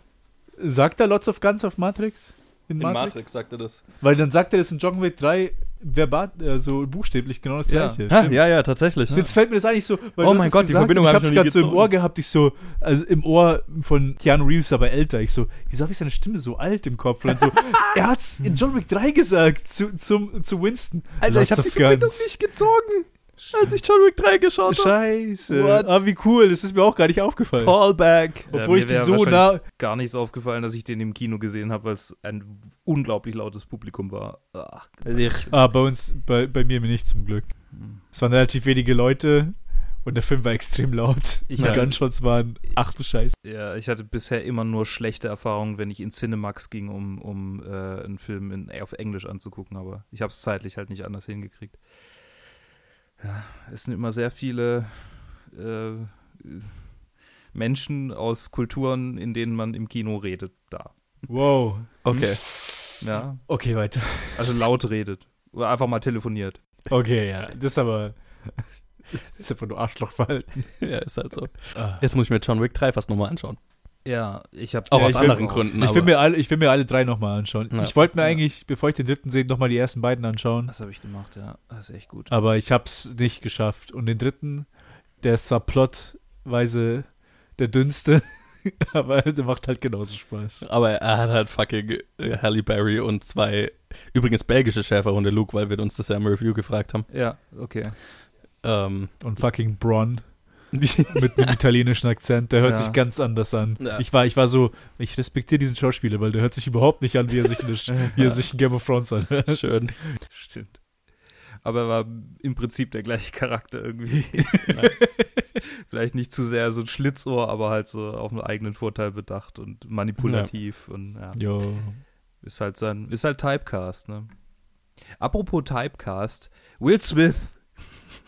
Sagt er Lots of Guns auf Matrix? In Matrix sagte das. Weil dann sagt er das in John Wick 3 verbal, also buchstäblich genau das Ja. gleiche. Stimmt. ja, ja, tatsächlich. Jetzt fällt mir das eigentlich so, weil Oh mein Gott, die gesagt Verbindung und hab ich ich hab's noch nie gerade so im. Ohr gehabt, ich so, also im Ohr von Keanu Reeves, aber älter, ich so, wieso habe ich seine Stimme so alt im Kopf? Und dann so, er hat's in John Wick 3 gesagt, zu, zum, zu Winston. Alter, ich Lots habe die Verbindung guns. nicht gezogen, als ich John Wick 3 geschaut habe. Scheiße. What? Ah, wie cool, das ist mir auch gar nicht aufgefallen. Callback. Ja, Obwohl ich die so nah. Gar nichts aufgefallen, dass ich den im Kino gesehen habe, weil es ein unglaublich lautes Publikum war. Ach, Ah, bei uns, bei, bei mir nicht zum Glück. Es waren relativ wenige Leute und der Film war extrem laut. Ich die hab- Gunshots waren, ach du Scheiße. Ja, ich hatte bisher immer nur schlechte Erfahrungen, wenn ich in Cinemax ging, um, um äh, einen Film in, auf Englisch anzugucken, aber ich habe es zeitlich halt nicht anders hingekriegt. Ja, es sind immer sehr viele äh, Menschen aus Kulturen, in denen man im Kino redet, da. Wow. Okay. Ja, Okay, weiter. also laut redet. Oder einfach mal telefoniert. Okay, ja. Das ist aber. Das ist einfach nur Arschlochverhalten. ja, ist halt so. Ah. Jetzt muss ich mir John Wick 3 fast nochmal anschauen. Ja, ich habe Auch Ja, aus ich will- anderen Gründen. Ich will, mir alle, ich will mir alle drei nochmal anschauen. Ja. Ich wollte mir Ja. eigentlich, bevor ich den dritten sehe, nochmal die ersten beiden anschauen. Das habe ich gemacht, ja. Das ist echt gut. Aber ich hab's nicht geschafft. Und den dritten, der ist zwar plotweise der dünnste, aber der macht halt genauso Spaß. Aber er hat halt fucking äh, Halle Berry und zwei, übrigens belgische Schäferhunde, Luke, weil wir uns das ja im Review gefragt haben. Ja, okay. Ähm, Und fucking Bron mit einem italienischen Akzent, der hört Ja. sich ganz anders an. Ja. Ich war, ich war so, ich respektiere diesen Schauspieler, weil der hört sich überhaupt nicht an, wie er sich in, der, wie er sich in Game of Thrones anhört. schön. Stimmt. Aber er war im Prinzip der gleiche Charakter irgendwie. Vielleicht nicht zu sehr so ein Schlitzohr, aber halt so auf einen eigenen Vorteil bedacht und manipulativ und ja. Jo. Ist halt sein, ist halt Typecast, ne? Apropos Typecast, Will Smith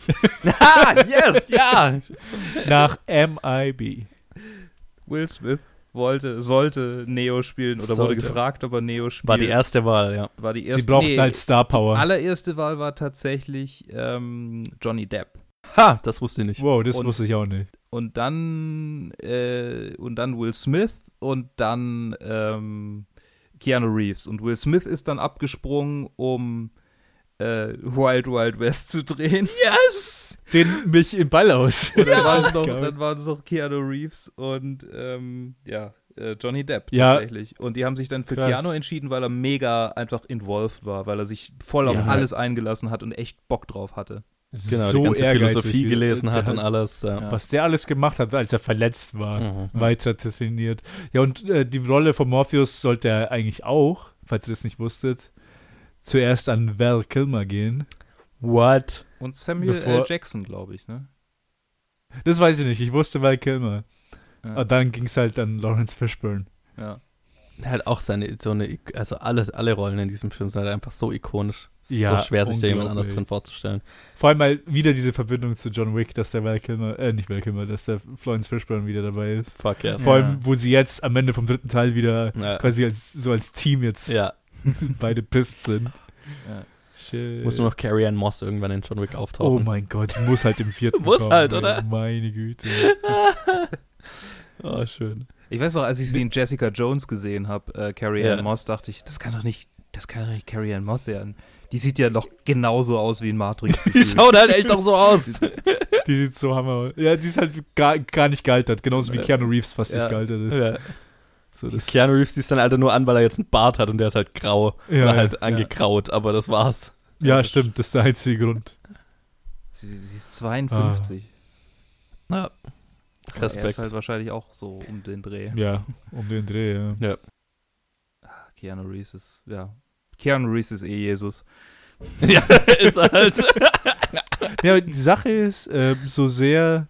ah, yes, ja. Nach MIB. Will Smith wollte, sollte Neo spielen oder wurde Sollte. gefragt, ob er Neo spielt. War die erste Wahl, ja. War die erste Sie brauchten nee, halt Star Power. allererste Wahl war tatsächlich ähm, Johnny Depp. Ha, das wusste ich nicht. Wow, das Und- wusste ich auch nicht. Und dann äh, und dann Will Smith und dann ähm, Keanu Reeves. Und Will Smith ist dann abgesprungen, um äh, Wild Wild West zu drehen. Yes! Den mich im Ball aus. Und dann waren es noch, dann waren es noch Keanu Reeves und ähm, ja, äh, Johnny Depp Ja. tatsächlich. Und die haben sich dann für Krass. Keanu entschieden, weil er mega einfach involved war, weil er sich voll auf Ja. alles eingelassen hat und echt Bock drauf hatte. Genau, so die ganze Philosophie gelesen hat und alles. Ja. Ja. Was der alles gemacht hat, als er verletzt war. Mhm. Weiter trainiert. Ja, und äh, die Rolle von Morpheus sollte er eigentlich auch, falls ihr das nicht wusstet, zuerst an Val Kilmer gehen. What? Und Samuel Bevor- L. Jackson, glaube ich, ne? Das weiß ich nicht, ich wusste Val Kilmer. Ja. Und dann ging es halt an Lawrence Fishburne. Ja. Halt auch seine, so eine, also alle, alle Rollen in diesem Film sind halt einfach so ikonisch. Ja, so schwer, sich da jemand anders drin vorzustellen. Vor allem mal wieder diese Verbindung zu John Wick, dass der Val Kilmer, äh, nicht Val Kilmer, dass der Florence Fishburne wieder dabei ist. Fuck yes. Vor Ja. allem, wo sie jetzt am Ende vom dritten Teil wieder Ja. quasi als, so als Team jetzt ja. beide pisst sind. Ja. Shit. Muss nur noch Carrie Ann Moss irgendwann in John Wick Oh auftauchen. mein Gott, die muss halt im vierten Muss kommen, halt, oder? Meine Güte. oh, schön. Ich weiß noch, als ich sie in Jessica Jones gesehen habe, äh, Carrie Ja. Ann Moss, dachte ich, das kann doch nicht, das kann doch nicht Carrie Ann Moss sein. Die sieht ja doch genauso aus wie in Matrix. Die schaut halt echt auch so aus. Die sieht so hammer aus. Ja, die ist halt gar, gar nicht gealtert. Genauso wie Ja. Keanu Reeves fast Ja. nicht gealtert ist. Ja. So, Das das, Keanu Reeves siehst dann Alter nur an, weil er jetzt einen Bart hat und der ist halt grau. Ja, oder ja, halt ja. angegraut, aber das war's. ja, stimmt. Das ist der einzige Grund. sie, sie ist 52. Ja. Aber Er Respekt. ist halt wahrscheinlich auch so um den Dreh. Ja, um den Dreh, ja. Keanu Reeves ist, ja. Keanu Reeves ist eh Jesus. ja, ist er halt. Ja, aber die Sache ist, ähm, so sehr,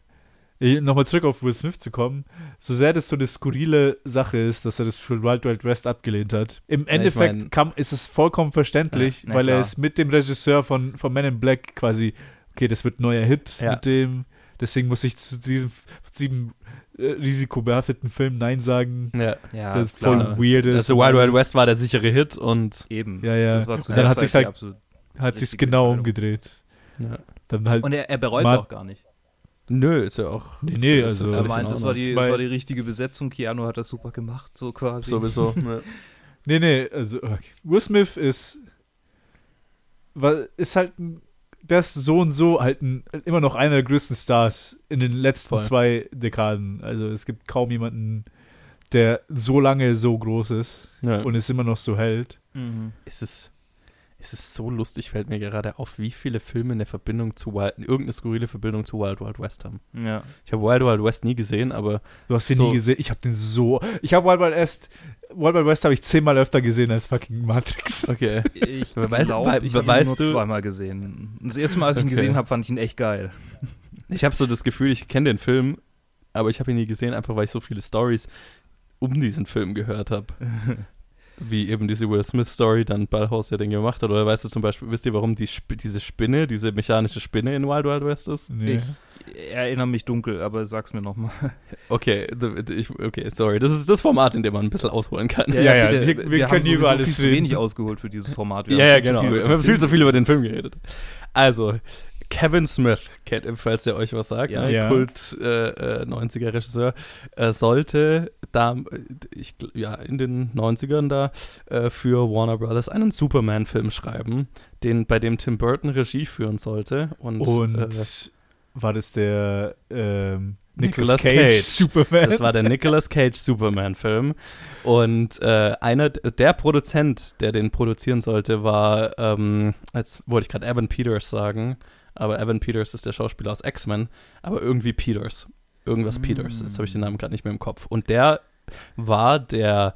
nochmal zurück auf Will Smith zu kommen, so sehr das so eine skurrile Sache ist, dass er das für Wild Wild West abgelehnt hat. Im Endeffekt mein- kam, ist es vollkommen verständlich, Ja, weil er ist mit dem Regisseur von, von Men in Black quasi, okay, das wird ein neuer Hit Ja. mit dem, deswegen muss ich zu diesem, zu diesem äh, risikobehafteten Film Nein sagen. ja. Ja, Das ist voll klar. weird. ist. Also Wild Wild West war der sichere Hit und Eben. Ja, ja. Das war zu Und der dann hat die halt- absolut- Hat sich's genau umgedreht. ja. Dann halt, Und er, er bereut es auch gar nicht. Nö, ist ja auch. Nee, nee, also- Er meint, in das war, die, das war die richtige Besetzung. Keanu hat das super gemacht, so quasi. Sowieso. ja. Nee, nee, also okay. Will Smith ist weil ist halt ein, der ist so und so halt ein, immer noch einer der größten Stars in den letzten Voll. zwei Dekaden. Also es gibt kaum jemanden, der so lange so groß ist Ja. und es immer noch so hält. Mhm. es ist, es ist so lustig, fällt mir gerade auf, wie viele Filme eine Verbindung zu Wild, irgendeine skurrile Verbindung zu Wild Wild West haben. Ja. Ich habe Wild Wild West nie gesehen, aber Du hast den So. nie gesehen. Ich habe den so. Ich habe Wild Wild West. Wild Wild West habe ich zehnmal öfter gesehen als fucking Matrix. okay. Ich Weißt- glaub, ich habe ihn nur du- zweimal gesehen. Das erste Mal, als ich ihn Okay. gesehen habe, fand ich ihn echt geil. Ich habe so das Gefühl, ich kenne den Film, aber ich habe ihn nie gesehen, einfach weil ich so viele Stories um diesen Film gehört habe. Wie eben diese Will Smith Story, dann Ballhaus ja den gemacht hat. Oder weißt du zum Beispiel, wisst ihr, warum die Sp diese Spinne, diese mechanische Spinne in Wild Wild West ist? Nee. Ich erinnere mich dunkel, aber sag's mir nochmal. Okay, ich, okay, sorry. Das ist das Format, in dem man ein bisschen ausholen kann. Ja, ja, wir- wir können hier über alles viel zu wenig ausgeholt für dieses Format. Wir Ja, haben ja, genau. viel Wir haben viel zu viel über den Film geredet. Also, Kevin Smith, kennt, falls der euch was sagt, Ja. ne? Ja. Kult äh, äh, 90er Regisseur, äh, sollte da, äh, ich, ja, in den 90ern da äh, für Warner Brothers einen Superman-Film schreiben, den, bei dem Tim Burton Regie führen sollte. Und, Und äh, war das der ähm, Nicolas Nicolas Cage, Cage. Superman? Das war der Nicolas Cage Superman-Film. Und äh, einer, der Produzent, der den produzieren sollte, war, ähm, jetzt wollte ich gerade Evan Peters sagen, aber Evan Peters ist der Schauspieler aus X-Men, aber irgendwie Peters. Irgendwas Mm. Peters. Jetzt habe ich den Namen gerade nicht mehr im Kopf. Und der war der,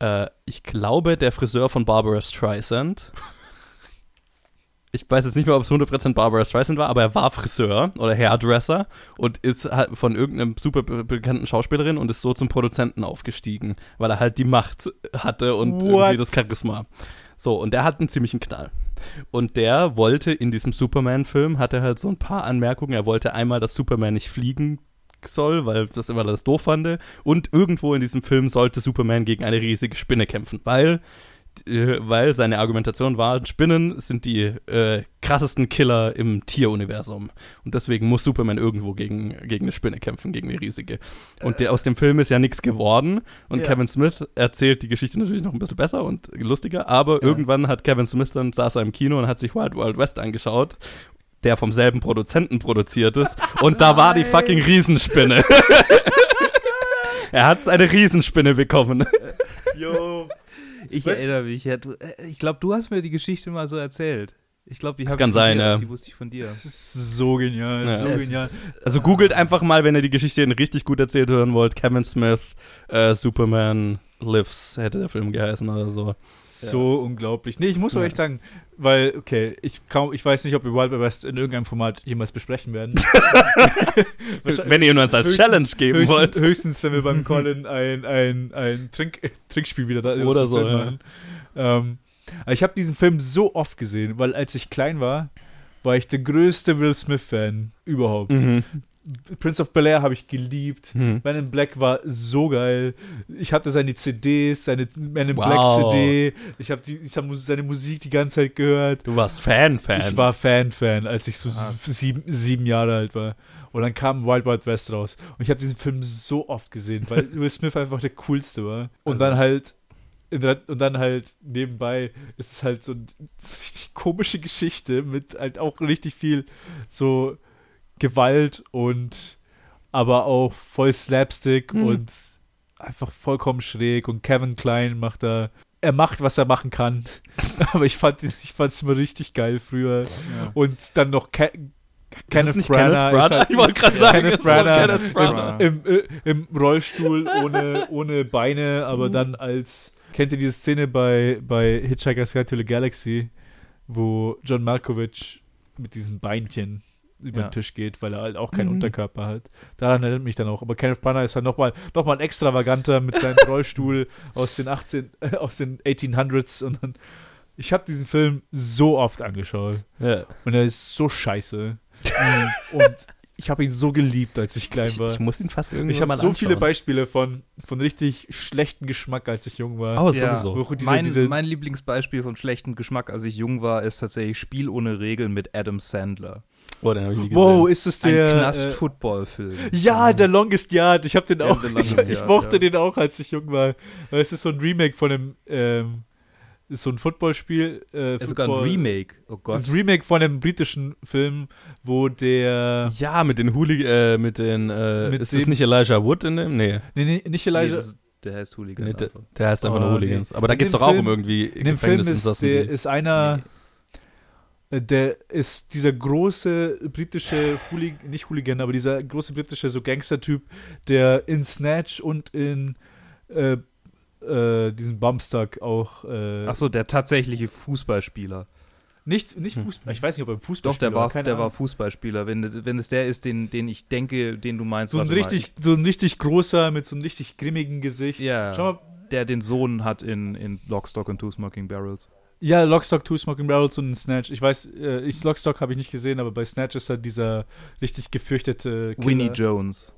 äh, ich glaube, der Friseur von Barbara Streisand. Ich weiß jetzt nicht mehr, ob es 100% Barbara Streisand war, aber er war Friseur oder Hairdresser und ist halt von irgendeinem super be bekannten Schauspielerin und ist so zum Produzenten aufgestiegen, weil er halt die Macht hatte und What? irgendwie das Charisma. So, und der hat einen ziemlichen Knall. Und der wollte in diesem Superman-Film, hat er halt so ein paar Anmerkungen. Er wollte einmal, dass Superman nicht fliegen soll, weil das immer das doof fand. Und irgendwo in diesem Film sollte Superman gegen eine riesige Spinne kämpfen, weil weil seine Argumentation war, Spinnen sind die äh, krassesten Killer im Tieruniversum. Und deswegen muss Superman irgendwo gegen, gegen eine Spinne kämpfen, gegen eine riesige. Und der, aus dem Film ist ja nichts geworden. Und Ja. Kevin Smith erzählt die Geschichte natürlich noch ein bisschen besser und lustiger. Aber Ja. irgendwann hat Kevin Smith dann saß er im Kino und hat sich Wild Wild West angeschaut. Der vom selben Produzenten produziert ist. Und da war die fucking Riesenspinne. er hat eine Riesenspinne bekommen. Yo. Ich Was? erinnere mich. Ja, du, äh, ich glaube, du hast mir die Geschichte mal so erzählt. Ich glaube, die Das hab kann ich sein, dir, ja. Die wusste ich von dir. Das ist so genial, Ja. so Es genial. ist- Also googelt einfach mal, wenn ihr die Geschichte richtig gut erzählt hören wollt. Kevin Smith, äh, Superman Lives, hätte der Film geheißen oder so. So unglaublich. Nee, ich muss auch Ja. echt sagen, weil, okay, ich, kaum, ich weiß nicht, ob wir Wild West in irgendeinem Format jemals besprechen werden. Wenn ihr uns als Höchstens- Challenge geben höchstens, wollt. Höchstens, wenn wir beim Colin ein, ein, ein Trink, Trinkspiel wieder da Oder so, ja. Ähm, ich habe diesen Film so oft gesehen, weil als ich klein war, war ich der größte Will Smith-Fan überhaupt. Mhm. Prince of Bel Air habe ich geliebt. Mhm. Man in Black war so geil. Ich hatte seine CDs, seine Man in Wow. Black CD. Ich habe hab seine Musik die ganze Zeit gehört. Du warst Fan-Fan. Ich war Fan-Fan, als ich so Ah. sieben, sieben Jahre alt war. Und dann kam Wild Wild West raus. Und ich habe diesen Film so oft gesehen, weil Will Smith einfach der coolste war. Und Also- dann halt und dann halt nebenbei ist es halt so eine richtig komische Geschichte mit halt auch richtig viel so Gewalt und aber auch voll Slapstick Mhm. und einfach vollkommen schräg und Kevin Klein macht da er macht was er machen kann aber ich fand ich fand's immer richtig geil früher und dann noch Ke Kenneth Branagh Kenneth Branagh? halt- Ich wollte gerade sagen, Kenneth Branagh, Kenneth Branagh. Im, im, im Rollstuhl ohne, ohne Beine, aber dann als kennt ihr diese Szene bei, bei Hitchhiker's Guide to the Galaxy, wo John Malkovich mit diesem Beinchen über Ja. den Tisch geht, weil er halt auch keinen Mhm. Unterkörper hat. Daran erinnert mich dann auch. Aber Kenneth Branagh ist dann nochmal noch mal extravaganter mit seinem Rollstuhl aus den 18, äh, aus den 1800s und dann ich habe diesen Film so oft angeschaut Ja. und er ist so scheiße. Und ich habe ihn so geliebt, als ich klein Ich, war. ich muss ihn fast irgendwie Ich habe so viele anschauen. Beispiele von, von richtig schlechtem Geschmack, als ich jung war. Oh, Ja. sowieso. Diese, mein, diese, mein Lieblingsbeispiel von schlechtem Geschmack, als ich jung war, ist tatsächlich Spiel ohne Regeln mit Adam Sandler. Oh, den hab ich nie gesehen. wow, ist es Ein der. Äh, Knast-Football-Film. ja, der Longest Yard. Ich habe den Ja, auch. The Ich, Longest ich Yard, mochte ja. den auch, als ich jung war. Weil es ist so ein Remake von einem. Ähm, ist so ein Footballspiel. Äh, ist sogar ein Football- Remake. Oh Gott. Ein Remake von einem britischen Film, wo der. Ja, mit den Hooli äh, mit den, äh, Mit ist das dem- nicht Elijah Wood in dem? Nee, Nee, nee, nicht Nee, Elijah. das ist, der heißt Hooligan. nee der, einfach. der heißt einfach Oh, nur Hooligans. nee. Aber da In geht's dem doch auch um irgendwie In dem Film ist, Gefängnisinsassen, der, ist einer, äh, der ist dieser große britische Hooligan, nicht Hooligan, aber dieser große britische so Gangster-Typ, der in Snatch und in äh, diesen Bumpstuck auch äh, Ach so, der tatsächliche Fußballspieler. nicht, nicht Fußball, ich weiß nicht, ob er Fußball Doch, der war, der war Fußballspieler. Wenn, wenn es der ist, den, den ich denke, den du meinst. so ein warte mal, richtig, so ein richtig großer mit so einem richtig grimmigen Gesicht. Ja, Schau mal, der den Sohn hat in, in Lockstock and Two Smoking Barrels. Ja, Lockstock, Two Smoking Barrels und Snatch. Ich weiß, äh, ich, Lockstock habe ich nicht gesehen, aber bei Snatch ist halt dieser richtig gefürchtete Killer. Winnie Jones.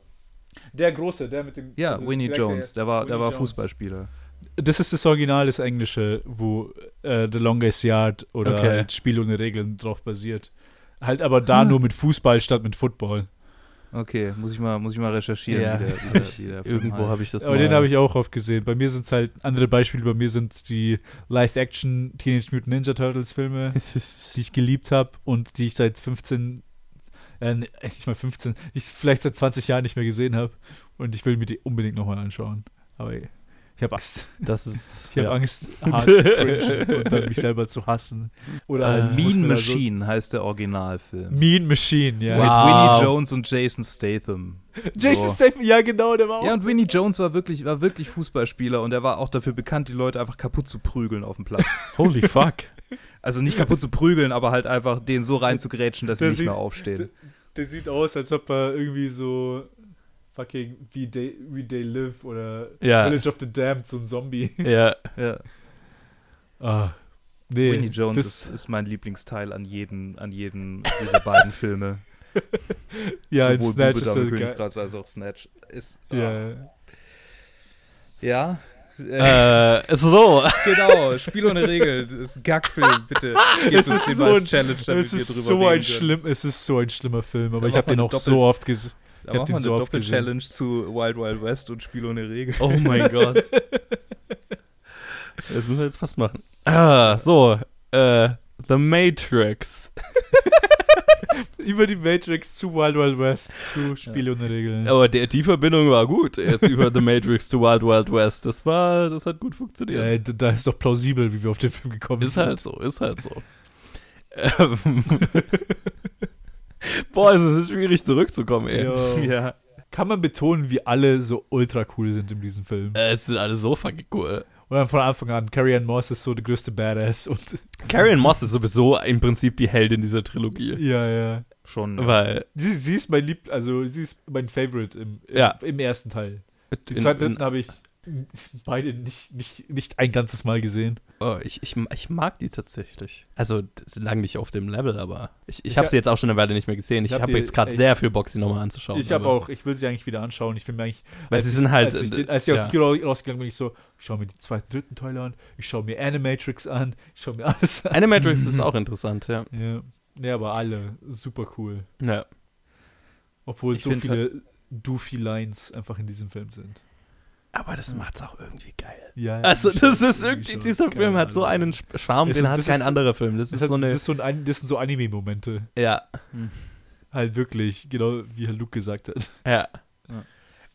Der Große, der mit dem. Ja, also Winnie Jones. Der war, der Winnie war Jones. Fußballspieler. Das ist das Original, das Englische, wo äh, The Longest Yard oder Okay. halt Spiel ohne Regeln drauf basiert. Halt aber da Hm. nur mit Fußball statt mit Football. Okay, muss ich mal, muss ich mal recherchieren, Ja. wie der, wie der, wie der Irgendwo habe ich das aber den habe ich auch oft gesehen. Bei mir sind es halt andere Beispiele. Bei mir sind die Live-Action Teenage Mutant Ninja Turtles Filme, die ich geliebt habe und die ich seit 15, äh, nicht mal 15, ich vielleicht seit 20 Jahren nicht mehr gesehen habe. Und ich will mir die unbedingt nochmal anschauen. Aber ich habe Angst. Das ist. Ich habe ja. Angst, hart zu cringen und dann mich selber zu hassen. Oder Äh, halt, muss Mean da so- Machine heißt der Originalfilm. Mean Machine, ja. Mit Wow. Winnie Jones und Jason Statham. Jason So. Statham, ja genau, der war auch. Ja, und Winnie Jones war wirklich, war wirklich Fußballspieler und er war auch dafür bekannt, die Leute einfach kaputt zu prügeln auf dem Platz. Holy fuck. Also nicht kaputt zu prügeln, aber halt einfach den so reinzugrätschen, dass sie Der nicht mehr aufstehen. Der sieht aus, als ob er irgendwie so fucking wie They, wie They Live oder Ja. Village of the Damned, so ein Zombie. ja. Ja. Ah. Nee, Winnie Jones ist, ist, mein Lieblingsteil an jedem, an jedem dieser beiden Filme. ja, Sowohl Snatch Bube, Dame, Königstraße als auch Snatch. Ist. Ja. Ja, äh, so. Genau, Spiel ohne Regel. Das ist ein Gagfilm, bitte. es ist so ein, Challenge, damit es ist so ein schlimm, Es ist so ein schlimmer Film, aber da ich habe den auch so oft gesehen. Da ich machen wir so eine Doppel-Challenge zu Wild Wild West und Spiel ohne Regel. Oh mein Gott. Das müssen wir jetzt fast machen. Ah, so. Äh, The Matrix. über die Matrix zu Wild Wild West zu Spiele ja. ohne Regeln. Aber der, die Verbindung war gut. über The Matrix zu Wild Wild West. Das war, das hat gut funktioniert. Ja, da ist doch plausibel, wie wir auf den Film gekommen ist sind. Ist halt so, ist halt so. Ähm. Boah, es ist schwierig zurückzukommen, ey. Ja. Kann man betonen, wie alle so ultra cool sind in diesem Film? Äh, es sind alle so fucking cool. Und dann von Anfang an, Carrie Ann Moss ist so der größte Badass. Und Carrie Ann Moss ist sowieso im Prinzip die Heldin dieser Trilogie. Ja, ja. Schon. Ja. Weil. Sie, sie ist mein Lieb, also sie ist mein Favorite im, im, ja. im ersten Teil. Die zweiten habe ich beide nicht, nicht, nicht ein ganzes Mal gesehen. Oh, ich, ich, ich mag die tatsächlich. Also, sind lang nicht auf dem Level, aber ich, ich, ich habe sie jetzt auch schon eine Weile nicht mehr gesehen. Ich, ich habe hab jetzt gerade sehr viel Bock, sie nochmal anzuschauen. Ich habe auch, ich will sie eigentlich wieder anschauen. Ich finde eigentlich, weil sie sind halt. Als ich, den, als ich ja. aus Kiro rausgegangen bin, ich so, ich schaue mir die zweiten, dritten Teile an, ich schaue mir Animatrix an, ich schaue mir alles an. Animatrix ist auch interessant, ja. Ja, ja aber alle super cool. Ja. Obwohl so viele halt doofy Lines einfach in diesem Film sind. Aber das macht's auch irgendwie geil. Ja, also das ist irgendwie, dieser geil, Film hat so einen Charme, den hat kein ist, anderer Film. Das, das, ist so eine, das, ist so ein, das sind so Anime-Momente. Ja. Hm. Halt wirklich, genau wie Herr Luke gesagt hat. Ja.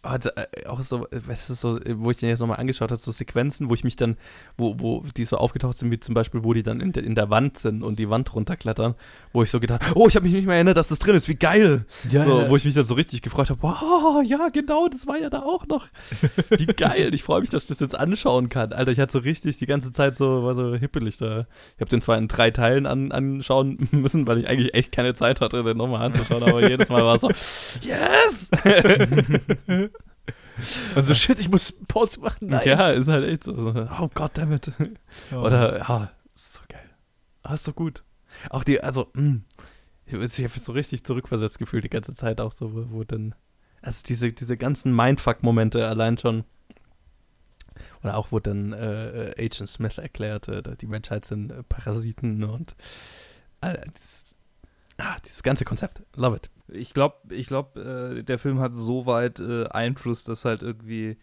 Also, äh, auch so, weißt du, so, wo ich den jetzt nochmal angeschaut habe, so Sequenzen, wo ich mich dann, wo, wo die so aufgetaucht sind, wie zum Beispiel, wo die dann in der, in der Wand sind und die Wand runterklettern, wo ich so gedacht oh, ich habe mich nicht mehr erinnert, dass das drin ist, wie geil. Ja, so, ja. Wo ich mich dann so richtig gefreut habe, wow, ja, genau, das war ja da auch noch. Wie geil, ich freue mich, dass ich das jetzt anschauen kann. Alter, ich hatte so richtig die ganze Zeit so, war so hippelig da. Ich habe den zwar in drei Teilen an, anschauen müssen, weil ich eigentlich echt keine Zeit hatte, den nochmal anzuschauen, aber jedes Mal war es so, yes! Und so, shit, ich muss Pause machen. Nein. Ja, ist halt echt so. Oh Gott, damit. Oh. Oder, ja, ist so geil. Ah, ist so gut. Auch die, also, mh, hm, ich, ich habe so richtig zurückversetzt gefühlt die ganze Zeit auch so, wo, wo dann, also diese, diese ganzen Mindfuck-Momente allein schon. Oder auch, wo dann äh, Agent Smith erklärte, die Menschheit sind äh, Parasiten und all, dieses, ah, dieses ganze Konzept. Love it. Ich glaube, ich glaub, äh, der Film hat so weit äh, Einfluss, dass halt irgendwie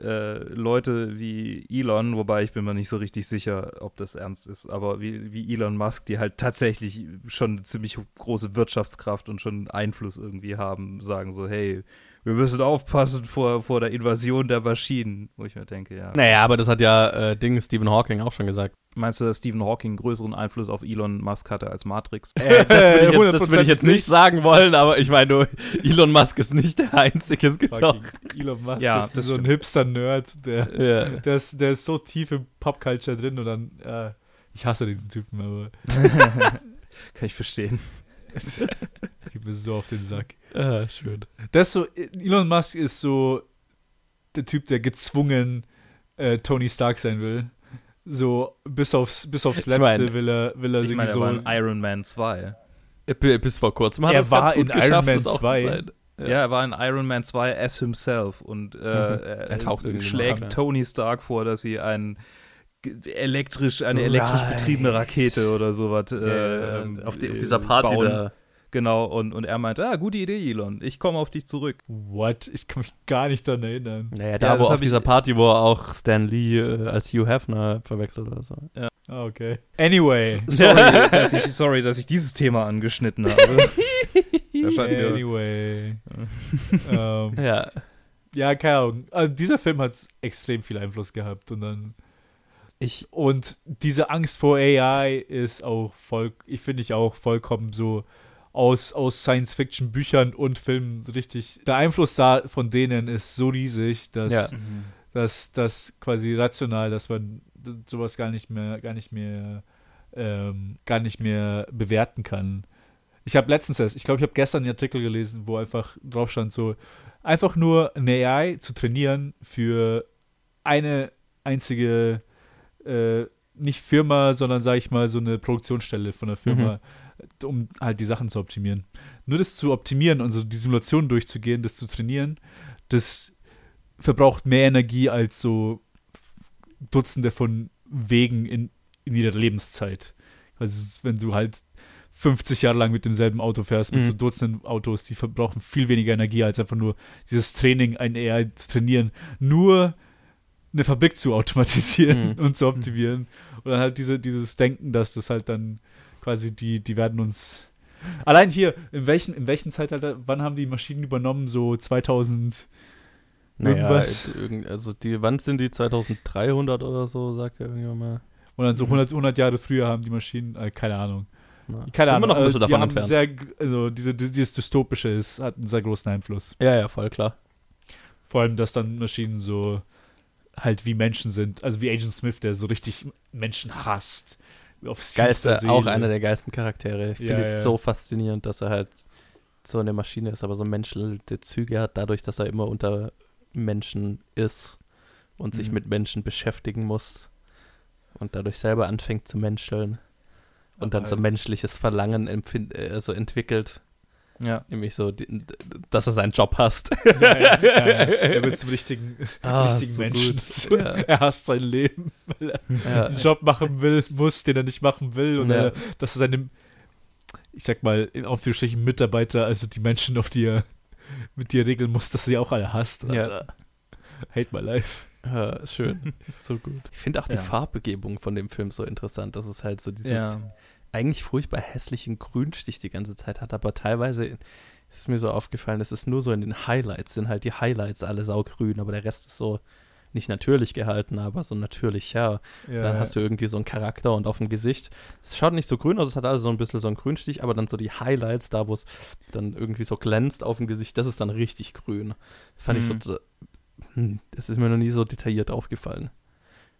äh, Leute wie Elon, wobei ich bin mir nicht so richtig sicher, ob das ernst ist, aber wie, wie Elon Musk, die halt tatsächlich schon eine ziemlich große Wirtschaftskraft und schon Einfluss irgendwie haben, sagen so, hey, wir müssen aufpassen vor, vor der Invasion der Maschinen, wo ich mir denke, ja. Naja, aber das hat ja äh, Ding Stephen Hawking auch schon gesagt. Meinst du, dass Stephen Hawking größeren Einfluss auf Elon Musk hatte als Matrix? Äh, das würde ich, jetzt, würd ich jetzt nicht sagen wollen, aber ich meine, Elon Musk ist nicht der Einzige. Es gibt auch Elon Musk ja, ist so ein Hipster-Nerd, der, ja. der, ist, der ist so tief im Popculture drin und dann, äh, ich hasse diesen Typen, aber. Kann ich verstehen. Gib mir so auf den Sack. Ah, schön. Das so, Elon Musk ist so der Typ, der gezwungen äh, Tony Stark sein will. So, bis aufs, bis aufs Letzte mein, will er, will er ich meine, so. Er war in Iron Man 2. Bis vor kurzem hat er war in Iron Man 2. Ja. ja. er war in Iron Man 2 as himself und äh, mhm. er, er taucht schlägt Tony Stark vor, dass sie einen elektrisch, eine elektrisch right. betriebene Rakete oder sowas äh, ja, auf, die, auf, dieser Party bauen. da. Genau, und, und er meinte, ah, gute Idee, Elon, ich komme auf dich zurück. What? Ich kann mich gar nicht daran erinnern. Naja, da ja, wo auf dieser Party, wo er auch Stan Lee äh, als Hugh Hefner verwechselt oder so. Ja. Ah, okay. Anyway. Sorry dass, ich, sorry, dass ich dieses Thema angeschnitten habe. anyway. um, ähm, ja. Ja, keine Ahnung. Also dieser Film hat extrem viel Einfluss gehabt und dann ich, und diese Angst vor AI ist auch voll, ich finde ich auch vollkommen so aus, aus Science-Fiction-Büchern und Filmen richtig. Der Einfluss da von denen ist so riesig, dass, ja. Mhm. dass, dass quasi rational, dass man sowas gar nicht mehr, gar nicht mehr, ähm, gar nicht mehr bewerten kann. Ich habe letztens erst, ich glaube, ich habe gestern einen Artikel gelesen, wo einfach drauf stand, so einfach nur eine AI zu trainieren für eine einzige äh, nicht Firma, sondern sage ich mal so eine Produktionsstelle von der Firma, mhm. um halt die Sachen zu optimieren. Nur das zu optimieren und so die Simulation durchzugehen, das zu trainieren, das verbraucht mehr Energie als so Dutzende von Wegen in, in ihrer Lebenszeit. Also wenn du halt 50 Jahre lang mit demselben Auto fährst, mit mhm. so Dutzenden Autos, die verbrauchen viel weniger Energie als einfach nur dieses Training, ein AI zu trainieren. Nur eine Fabrik zu automatisieren mhm. und zu optimieren. Und dann halt diese, dieses Denken, dass das halt dann quasi die, die werden uns. Allein hier, in welchen, in welchen Zeitalter, wann haben die Maschinen übernommen? So 2000 irgendwas? Naja, also die, wann sind die 2300 oder so, sagt ja irgendjemand mal. Und dann so 100, mhm. 100 Jahre früher haben die Maschinen, äh, keine Ahnung. Na, keine Ahnung. Bisschen äh, davon entfernt. Sehr, also diese, dieses Dystopische ist, hat einen sehr großen Einfluss. Ja, ja, voll klar. Vor allem, dass dann Maschinen so halt wie Menschen sind. Also wie Agent Smith, der so richtig Menschen hasst. Geilste, auch einer der geilsten Charaktere. Ich ja, finde es ja. so faszinierend, dass er halt so eine Maschine ist, aber so menschliche Züge hat, dadurch, dass er immer unter Menschen ist und mhm. sich mit Menschen beschäftigen muss und dadurch selber anfängt zu menscheln und aber dann so halt menschliches Verlangen empfind, also entwickelt. Ja. Nämlich so, dass er seinen Job hasst. Ja, ja, ja, er wird zum richtigen, ah, richtigen so Menschen. Zu, er hasst sein Leben, weil er einen Job machen will, muss, den er nicht machen will. Und er, dass er seine, ich sag mal, in Anführungsstrichen Mitarbeiter, also die Menschen, auf die er mit dir regeln muss, dass er sie auch alle hasst. Also, hate my life. Ja, schön. so gut. Ich finde auch die Farbbegebung von dem Film so interessant. dass es halt so dieses eigentlich furchtbar hässlichen Grünstich die ganze Zeit hat, aber teilweise ist mir so aufgefallen, es ist nur so in den Highlights, sind halt die Highlights alle saugrün, aber der Rest ist so nicht natürlich gehalten, aber so natürlich, ja. ja dann hast du irgendwie so einen Charakter und auf dem Gesicht. Es schaut nicht so grün aus, es hat alles so ein bisschen so einen Grünstich, aber dann so die Highlights, da wo es dann irgendwie so glänzt auf dem Gesicht, das ist dann richtig grün. Das fand mhm. ich so, hm, das ist mir noch nie so detailliert aufgefallen.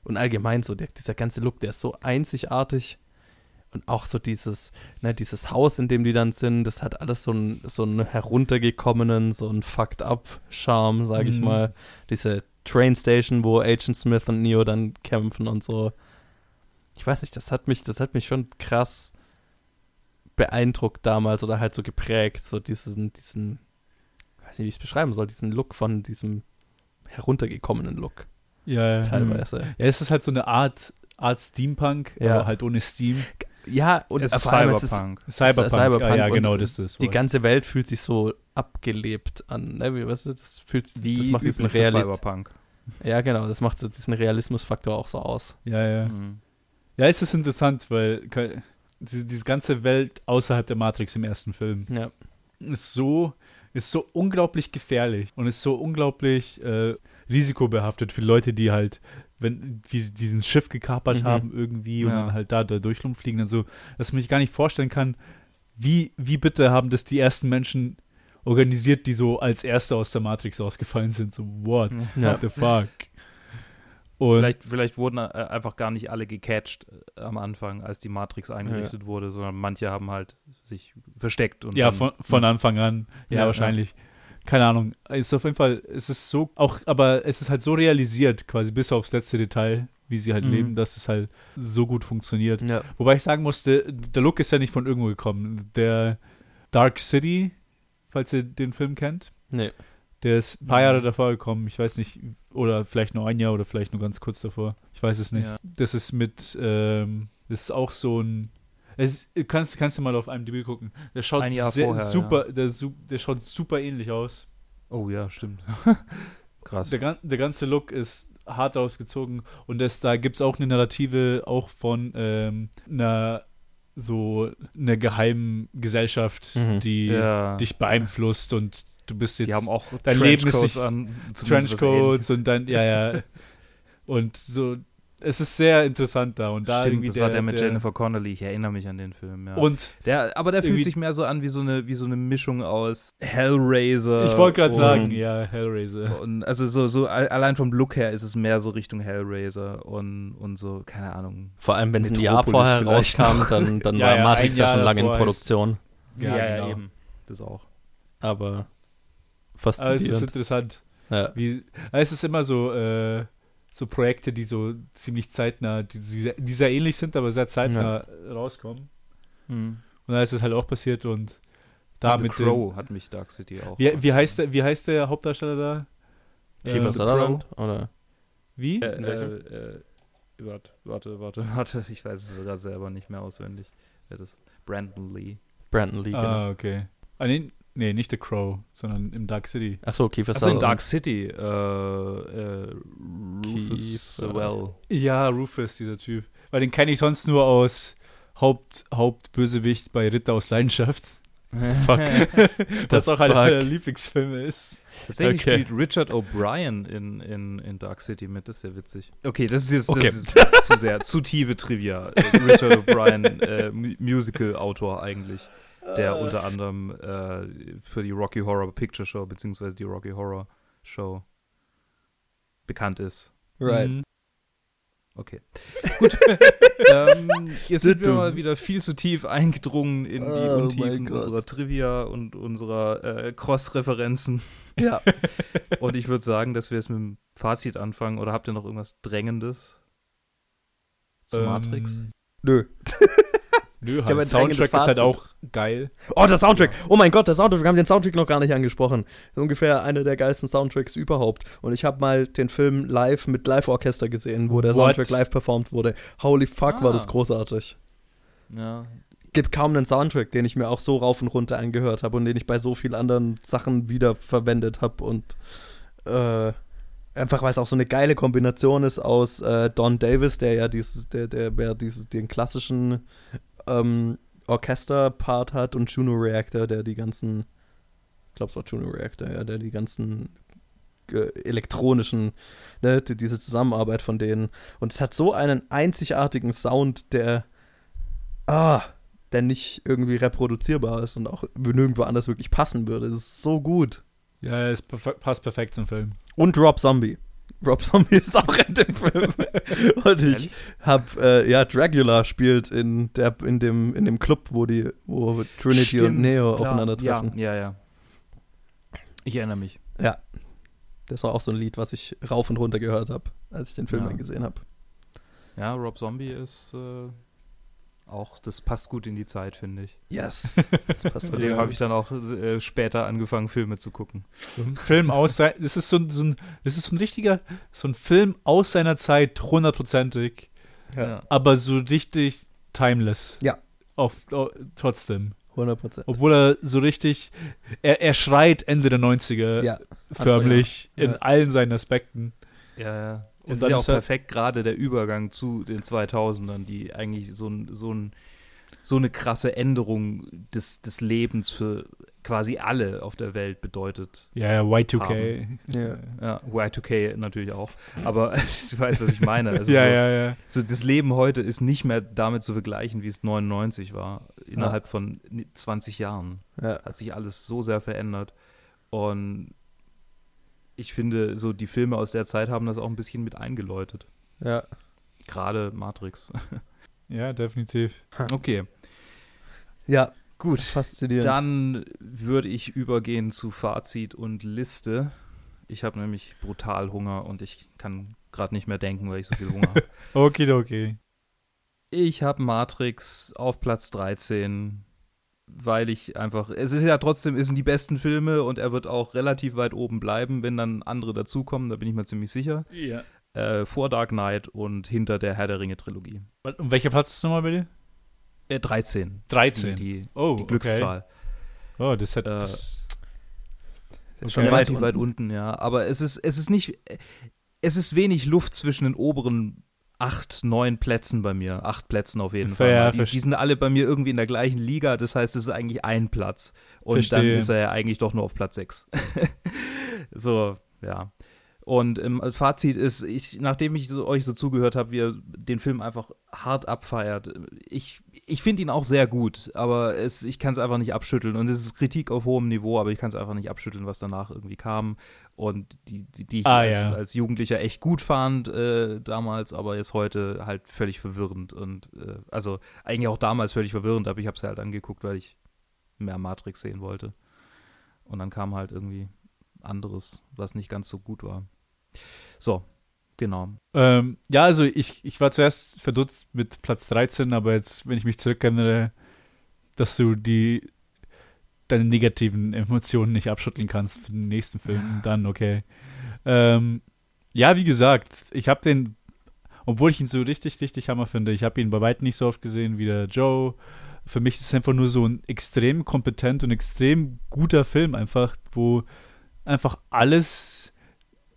Und allgemein so, der, dieser ganze Look, der ist so einzigartig und auch so dieses, ne, dieses Haus, in dem die dann sind, das hat alles so einen, so einen heruntergekommenen, so einen fucked up Charme, sag ich mhm. mal. Diese Train Station, wo Agent Smith und Neo dann kämpfen und so. Ich weiß nicht, das hat mich, das hat mich schon krass beeindruckt damals oder halt so geprägt, so diesen, diesen, weiß nicht, wie ich es beschreiben soll, diesen Look von diesem heruntergekommenen Look. Ja, ja. Teilweise. Ja, es ist halt so eine Art, Art Steampunk, ja. aber halt ohne Steam. Ja, und es ist Cyberpunk. Ist Cyberpunk. Cyberpunk. Ja, ja genau, das ist das. Die ganze Welt fühlt sich so abgelebt an. Ne? Wie, weißt du, das fühlt Wie das macht diesen Realismus. Cyberpunk. Ja, genau, das macht so diesen Realismusfaktor auch so aus. Ja, ja. Mhm. Ja, es ist interessant, weil diese, diese ganze Welt außerhalb der Matrix im ersten Film ja. ist so ist so unglaublich gefährlich und ist so unglaublich äh, risikobehaftet für Leute, die halt wenn wie sie diesen Schiff gekapert mhm. haben irgendwie und ja. dann halt da, da durchfliegen, dann so, dass man sich gar nicht vorstellen kann, wie, wie bitte haben das die ersten Menschen organisiert, die so als Erste aus der Matrix ausgefallen sind. So, what? Ja. What the fuck? Und vielleicht, vielleicht wurden äh, einfach gar nicht alle gecatcht äh, am Anfang, als die Matrix eingerichtet ja. wurde, sondern manche haben halt sich versteckt. ja, dann, von, von Anfang an. Ja, ja wahrscheinlich. Ja keine Ahnung, ist auf jeden Fall, es ist so, auch, aber es ist halt so realisiert, quasi bis aufs letzte Detail, wie sie halt mhm. leben, dass es halt so gut funktioniert. Ja. Wobei ich sagen musste, der Look ist ja nicht von irgendwo gekommen. Der Dark City, falls ihr den Film kennt. Nee. Der ist ein paar Jahre davor gekommen, ich weiß nicht, oder vielleicht nur ein Jahr oder vielleicht nur ganz kurz davor. Ich weiß es nicht. Ja. Das ist mit, ähm, das ist auch so ein es, kannst, kannst du mal auf einem DB gucken. Der schaut Ein Jahr sehr, vorher, super, ja. der, der schaut super ähnlich aus. Oh ja, stimmt. Krass. Der, der ganze Look ist hart ausgezogen und das, da gibt es auch eine Narrative auch von ähm, einer so einer geheimen Gesellschaft, mhm. die ja. dich beeinflusst und du bist jetzt die haben auch dein Leben ist nicht an Trenchcoats und dann ja ja und so es ist sehr interessant da. Und da Stimmt, das der, war der mit der, Jennifer Connelly. Ich erinnere mich an den Film, ja. Und der, aber der fühlt sich mehr so an wie so eine, wie so eine Mischung aus Hellraiser. Ich wollte gerade sagen, ja, Hellraiser. Und also so, so allein vom Look her ist es mehr so Richtung Hellraiser und, und so, keine Ahnung. Vor allem, wenn es ein Jahr vorher rauskam, dann, dann ja, war ja, Matrix ja schon lange in Produktion. Ja, ja, genau. eben. Das auch. Aber faszinierend. Aber es ist interessant. Ja. Wie, es ist immer so, äh, so Projekte, die so ziemlich zeitnah, die, die, sehr ähnlich sind, aber sehr zeitnah rauskommen. Hm. Und da ist es halt auch passiert und da The mit Crow hat mich Dark City auch. wie, wie, heißt der, wie heißt der Hauptdarsteller da? Kiefer Äh, Sutherland? Oder? Wie? Äh, äh, äh, warte, warte, warte, warte. Ich weiß es sogar selber nicht mehr auswendig. Das? Brandon Lee. Brandon Lee, genau. ah, okay. Ah, nee, nee, nicht The Crow, sondern im Dark City. Achso, Kiefer Also in Sutherland. Dark City. Äh, äh, Rufus Kiefer. Sewell. Ja, Rufus, dieser Typ. Weil den kenne ich sonst nur aus Haupt, Hauptbösewicht bei Ritter aus Leidenschaft. Fuck. Was auch einer meiner Lieblingsfilme ist. Tatsächlich Okay. spielt Richard O'Brien in, in, in Dark City mit, das ist ja witzig. Okay, das ist jetzt Okay. das ist zu sehr, zu tiefe Trivia. Richard O'Brien, äh, Mu- Musical-Autor eigentlich, der unter anderem äh, für die Rocky Horror Picture Show beziehungsweise die Rocky Horror Show bekannt ist. Right. Mhm. Okay. Gut. ähm, jetzt sind wir mal wieder viel zu tief eingedrungen in die Oh Untiefen unserer Trivia und unserer äh, Cross-Referenzen. Ja. Und ich würde sagen, dass wir jetzt mit dem Fazit anfangen. Oder habt ihr noch irgendwas Drängendes zu Ähm, Matrix? Nö. Nö, halt. Soundtrack ist halt auch geil. Oh, der Soundtrack. Oh mein Gott, der Soundtrack. Wir haben den Soundtrack noch gar nicht angesprochen. Ungefähr einer der geilsten Soundtracks überhaupt. Und ich habe mal den Film live mit Live-Orchester gesehen, wo der What? Soundtrack live performt wurde. Holy fuck, war Ah. das großartig. Ja. Gibt kaum einen Soundtrack, den ich mir auch so rauf und runter angehört habe und den ich bei so vielen anderen Sachen wieder verwendet habe. Und äh, einfach, weil es auch so eine geile Kombination ist aus äh, Don Davis, der ja dieses, der, der, der dieses, den klassischen ähm, Orchester-Part hat und Juno Reactor, der die ganzen, ich glaube es war Juno Reactor, ja, der die ganzen äh, elektronischen, ne, die, diese Zusammenarbeit von denen. Und es hat so einen einzigartigen Sound, der, ah, der nicht irgendwie reproduzierbar ist und auch nirgendwo anders wirklich passen würde. Es ist so gut. Ja, es passt perfekt zum Film. Und Rob Zombie. Rob Zombie ist auch in dem Film. Und ich hab, äh, ja, Dracula spielt in, der, in, dem, in dem Club, wo die, wo Trinity und Stimmt, Neo klar. aufeinandertreffen. Ja, ja, ja. Ich erinnere mich. Das war auch so ein Lied, was ich rauf und runter gehört habe, als ich den Film Ja. dann gesehen habe. Ja, Rob Zombie ist äh, auch, das passt gut in die Zeit, finde ich. Yes. Das passt Von dem habe ich dann auch äh, später angefangen, Filme zu gucken. So ein Film aus sein, das ist so ein, so ein, das ist so ein richtiger, so ein Film aus seiner Zeit, hundertprozentig, Ja. aber so richtig timeless. Ja. Auf, au- trotzdem. 100 Prozent. Obwohl er so richtig, er, er schreit Ende der 90er Ja. förmlich ja. in allen seinen Aspekten. Ja, ja. Und Es ist ja auch ist er- perfekt gerade der Übergang zu den 2000ern, die eigentlich so, ein, so, ein, so eine krasse Änderung des, des Lebens für quasi alle auf der Welt bedeutet. Ja, ja, Y2K. Ja. Ja, Y2K natürlich auch. Aber du weißt, was ich meine. Also ja, so, ja, ja. So das Leben heute ist nicht mehr damit zu vergleichen, wie es 99 war. Innerhalb von 20 Jahren Ja. hat sich alles so sehr verändert. Und ich finde, so die Filme aus der Zeit haben das auch ein bisschen mit eingeläutet. ja. Gerade Matrix. Ja, definitiv. Okay, Ja, gut. faszinierend. Dann würde ich übergehen zu Fazit und Liste. Ich habe nämlich brutal Hunger und ich kann gerade nicht mehr denken, weil ich so viel Hunger habe. Okidoki. Ich habe Matrix auf Platz 13, weil ich einfach, es ist ja trotzdem, es sind die besten Filme und er wird auch relativ weit oben bleiben, wenn dann andere dazukommen, da bin ich mir ziemlich sicher. Ja. Äh, vor Dark Knight und hinter der Herr der Ringe Trilogie. Und welcher Platz ist nochmal bei dir? Äh, 13. 13. Die, die, oh, die Glückszahl. Okay. Oh, das hat. Äh, das- Schon weit Relativ weit unten, ja. Aber es ist, es ist nicht, es ist wenig Luft zwischen den oberen acht, neun Plätzen bei mir. Acht Plätzen auf jeden Ja, Fall. die, die sind alle bei mir irgendwie in der gleichen Liga. Das heißt, es ist eigentlich ein Platz. Und dann Verstehe. ist er ja eigentlich doch nur auf Platz sechs. so, ja. Und im Fazit ist, ich, nachdem ich so, euch so zugehört habe, wie ihr den Film einfach hart abfeiert, ich, ich finde ihn auch sehr gut, aber es, ich kann es einfach nicht abschütteln. Und es ist Kritik auf hohem Niveau, aber ich kann es einfach nicht abschütteln, was danach irgendwie kam. Und die, die, die ich Ah, als, ja. als Jugendlicher echt gut fand äh, damals, aber jetzt heute halt völlig verwirrend. Und äh, also eigentlich auch damals völlig verwirrend, aber ich habe es halt angeguckt, weil ich mehr Matrix sehen wollte. Und dann kam halt irgendwie anderes, was nicht ganz so gut war. So, genau. Ähm, ja, also ich, ich war zuerst verdutzt mit Platz 13, aber jetzt, wenn ich mich zurückerinnere, dass du die deine negativen Emotionen nicht abschütteln kannst für den nächsten Film, dann okay. Ähm, ja, wie gesagt, ich habe den, obwohl ich ihn so richtig, richtig hammer finde, ich habe ihn bei weitem nicht so oft gesehen wie der Joe. Für mich ist es einfach nur so ein extrem kompetent und extrem guter Film, einfach, wo einfach alles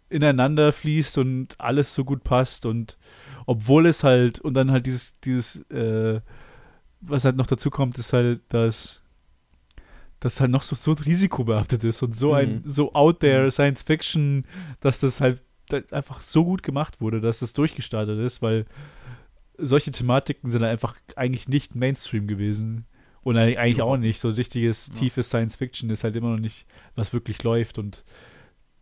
ineinander fließt und alles so gut passt und obwohl es halt, und dann halt dieses, dieses, äh, was halt noch dazu kommt, ist halt, dass das halt noch so, so risikobehaftet ist und so ein, Mhm. so out there Science Fiction, dass das halt da- einfach so gut gemacht wurde, dass das durchgestartet ist, weil solche Thematiken sind halt einfach eigentlich nicht Mainstream gewesen. Und eig- eigentlich auch nicht. So richtiges, Ja. tiefes Science Fiction ist halt immer noch nicht, was wirklich läuft. Und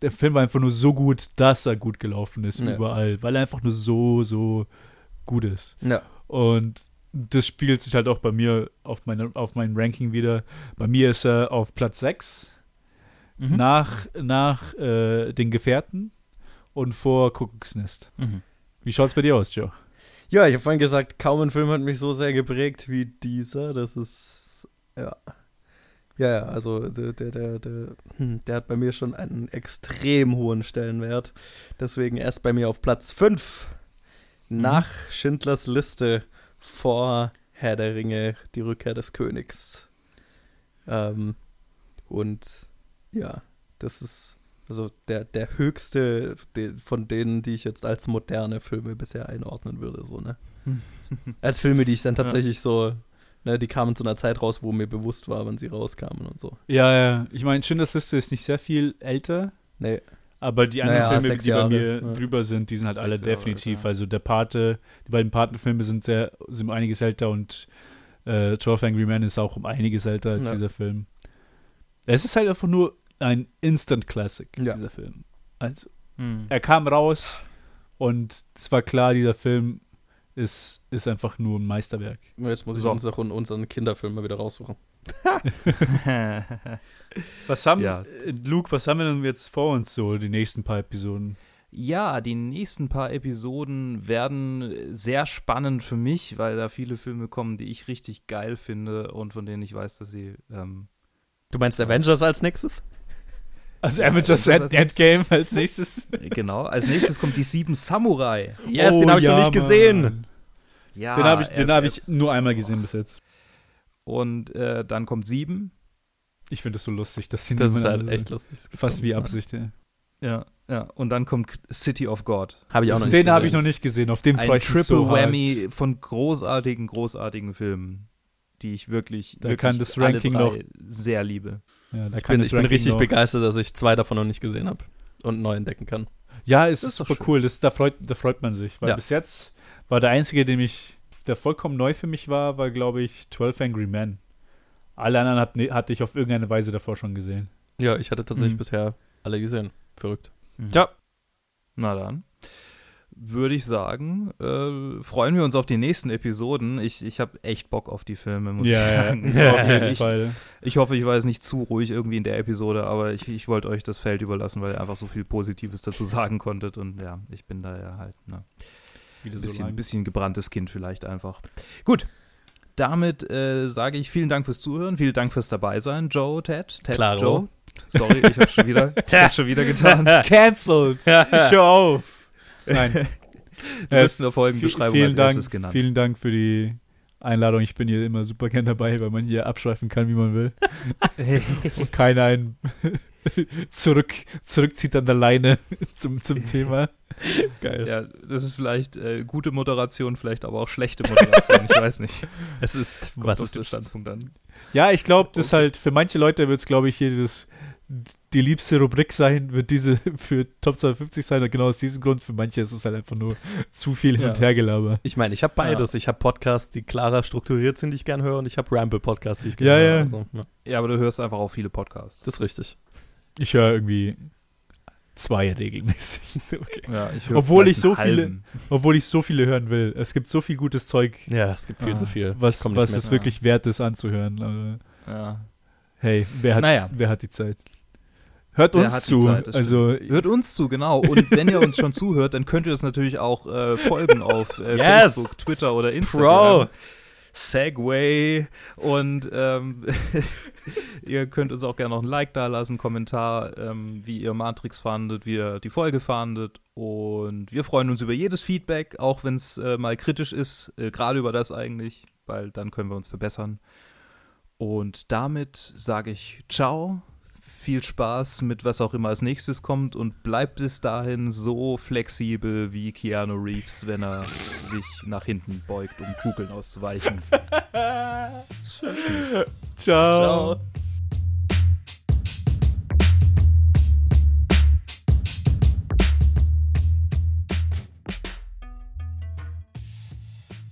der Film war einfach nur so gut, dass er gut gelaufen ist Ja. überall, weil er einfach nur so, so gut ist. Ja. Und das spiegelt sich halt auch bei mir auf, meine, auf meinem Ranking wieder. Bei mir ist er auf Platz 6 Mhm. nach, nach äh, den Gefährten und vor Kuckucksnest. Mhm. Wie schaut's bei dir aus, Joe? Ja, ich habe vorhin gesagt, kaum ein Film hat mich so sehr geprägt wie dieser. Das ist, ja. Ja, ja, also der, der, der, der, hm, der hat bei mir schon einen extrem hohen Stellenwert. Deswegen erst bei mir auf Platz 5 nach Schindlers Liste vor Herr der Ringe, die Rückkehr des Königs. Ähm, und ja, das ist also der, der höchste von denen, die ich jetzt als moderne Filme bisher einordnen würde, so, ne? als Filme, die ich dann tatsächlich so, ne, die kamen zu einer Zeit raus, wo mir bewusst war, wann sie rauskamen und so. Ja, ja. Ich meine, Schindlers Liste ist nicht sehr viel älter, Nee, aber die anderen Naja, Filme, die bei Jahre, mir ja. drüber sind, die sind halt alle Sechs Jahre, definitiv. ja. Also der Pate, die beiden Patenfilme sind sehr, sind um einiges älter und äh, 12 Angry Men ist auch um einiges älter als Ja. dieser Film. Es ist halt einfach nur ein Instant Classic, Ja. dieser Film. Also, Mhm. er kam raus und es war klar, dieser Film ist, ist einfach nur ein Meisterwerk. jetzt muss ich So. unseren, unseren Kinderfilm mal wieder raussuchen. Was haben, Ja. Luke, was haben wir denn jetzt vor uns so, die nächsten paar Episoden? Ja, die nächsten paar Episoden werden sehr spannend für mich, weil da viele Filme kommen, die ich richtig geil finde und von denen ich weiß, dass sie. Ähm, Du meinst Avengers als nächstes? Also Ja, Avengers das End als Endgame als nächstes. genau. Als nächstes kommt die Sieben Samurai. Yes, den habe ich noch nicht gesehen. Oh, Mann. Ja, den habe ich, den hab ich nur einmal gesehen bis jetzt. Und äh, dann kommt Sieben. Ich finde es so lustig, dass sie Das ist halt echt lustig. Fast wie Absicht. Ja. Ja, ja. Und dann kommt City of God. Habe ich auch noch nicht Den habe ich noch nicht gesehen. Auf den freue Ein ich mich Triple so hart. Whammy von großartigen, großartigen Filmen, die ich wirklich, Da wirklich kann das alle Ranking drei noch- sehr liebe. Ja, da Ich kann bin, ich bin richtig noch- begeistert, dass ich zwei davon noch nicht gesehen habe und neu entdecken kann. Ja, es Das ist ist doch super cool. Das, da, freut, da freut man sich. Weil Ja. bis jetzt war der einzige, den ich, der vollkommen neu für mich war, war, glaube ich, 12 Angry Men. Alle anderen hat, hatte ich auf irgendeine Weise davor schon gesehen. Ja, ich hatte tatsächlich Mhm. bisher alle gesehen. Verrückt. Ja. Na dann. Würde ich sagen, äh, freuen wir uns auf die nächsten Episoden. Ich, ich habe echt Bock auf die Filme, muss ich sagen. Ich, auf hoffe, jeden ich, Fall. ich hoffe, ich war jetzt nicht zu ruhig irgendwie in der Episode, aber ich, ich wollte euch das Feld überlassen, weil ihr einfach so viel Positives dazu sagen konntet. Und ja, ich bin da ja halt ne, ein so bisschen, lang. bisschen gebranntes Kind vielleicht einfach. Gut. Damit äh, sage ich vielen Dank fürs Zuhören, vielen Dank fürs Dabeisein, Joe, Ted, Ted, Klaro. Joe. Sorry, ich habe schon wieder, ich hab's schon wieder getan. Cancelled. Hör auf. Nein. Du wirst in der Folgenbeschreibung vielen als Dank, erstes genannt. Vielen Dank für die Einladung. Ich bin hier immer super gern dabei, weil man hier abschweifen kann, wie man will. Und keiner einen zurück, zurückzieht an der Leine zum, zum Thema. Geil. Ja, das ist vielleicht äh, gute Moderation, vielleicht aber auch schlechte Moderation, ich weiß nicht. Es ist, Kommt was auf es den ist. Standpunkt an. Ja, ich glaube, das halt, für manche Leute wird es, glaube ich, hier das, die liebste Rubrik sein, wird diese für Top 250 sein. Und genau aus diesem Grund, für manche ist es halt einfach nur zu viel hin Ja. und her gelabert. Ich meine, ich habe beides. Ich habe Podcasts, die klarer strukturiert sind, die ich gerne höre, und ich habe Ramble-Podcasts, die ich gerne Ja, höre. ja. Also, ja. Ja, aber du hörst einfach auch viele Podcasts. Das ist richtig. Ich höre irgendwie zwei regelmäßig. Ja, ich Obwohl ich so viele- halben. Obwohl ich so viele hören will. Es gibt so viel gutes Zeug, Ja, es gibt viel Ah. zu viel. was, was mit. es wirklich wert ist anzuhören. Aber Ja. hey, wer hat, Naja. wer hat die Zeit? Hört uns zu. Zeit, also hört uns zu, genau. Und wenn ihr uns schon zuhört, dann könnt ihr uns natürlich auch äh, folgen auf äh, yes. Facebook, Twitter oder Instagram. Pro. Segway und ähm, ihr könnt uns auch gerne noch ein Like da lassen, Kommentar, ähm, wie ihr Matrix fandet, wie ihr die Folge fandet und wir freuen uns über jedes Feedback, auch wenn es äh, mal kritisch ist, äh, gerade über das eigentlich, weil dann können wir uns verbessern. Und damit sage ich ciao viel Spaß mit was auch immer als nächstes kommt und bleibt bis dahin so flexibel wie Keanu Reeves, wenn er sich nach hinten beugt, um Kugeln auszuweichen. Tschüss. Ciao. Ciao.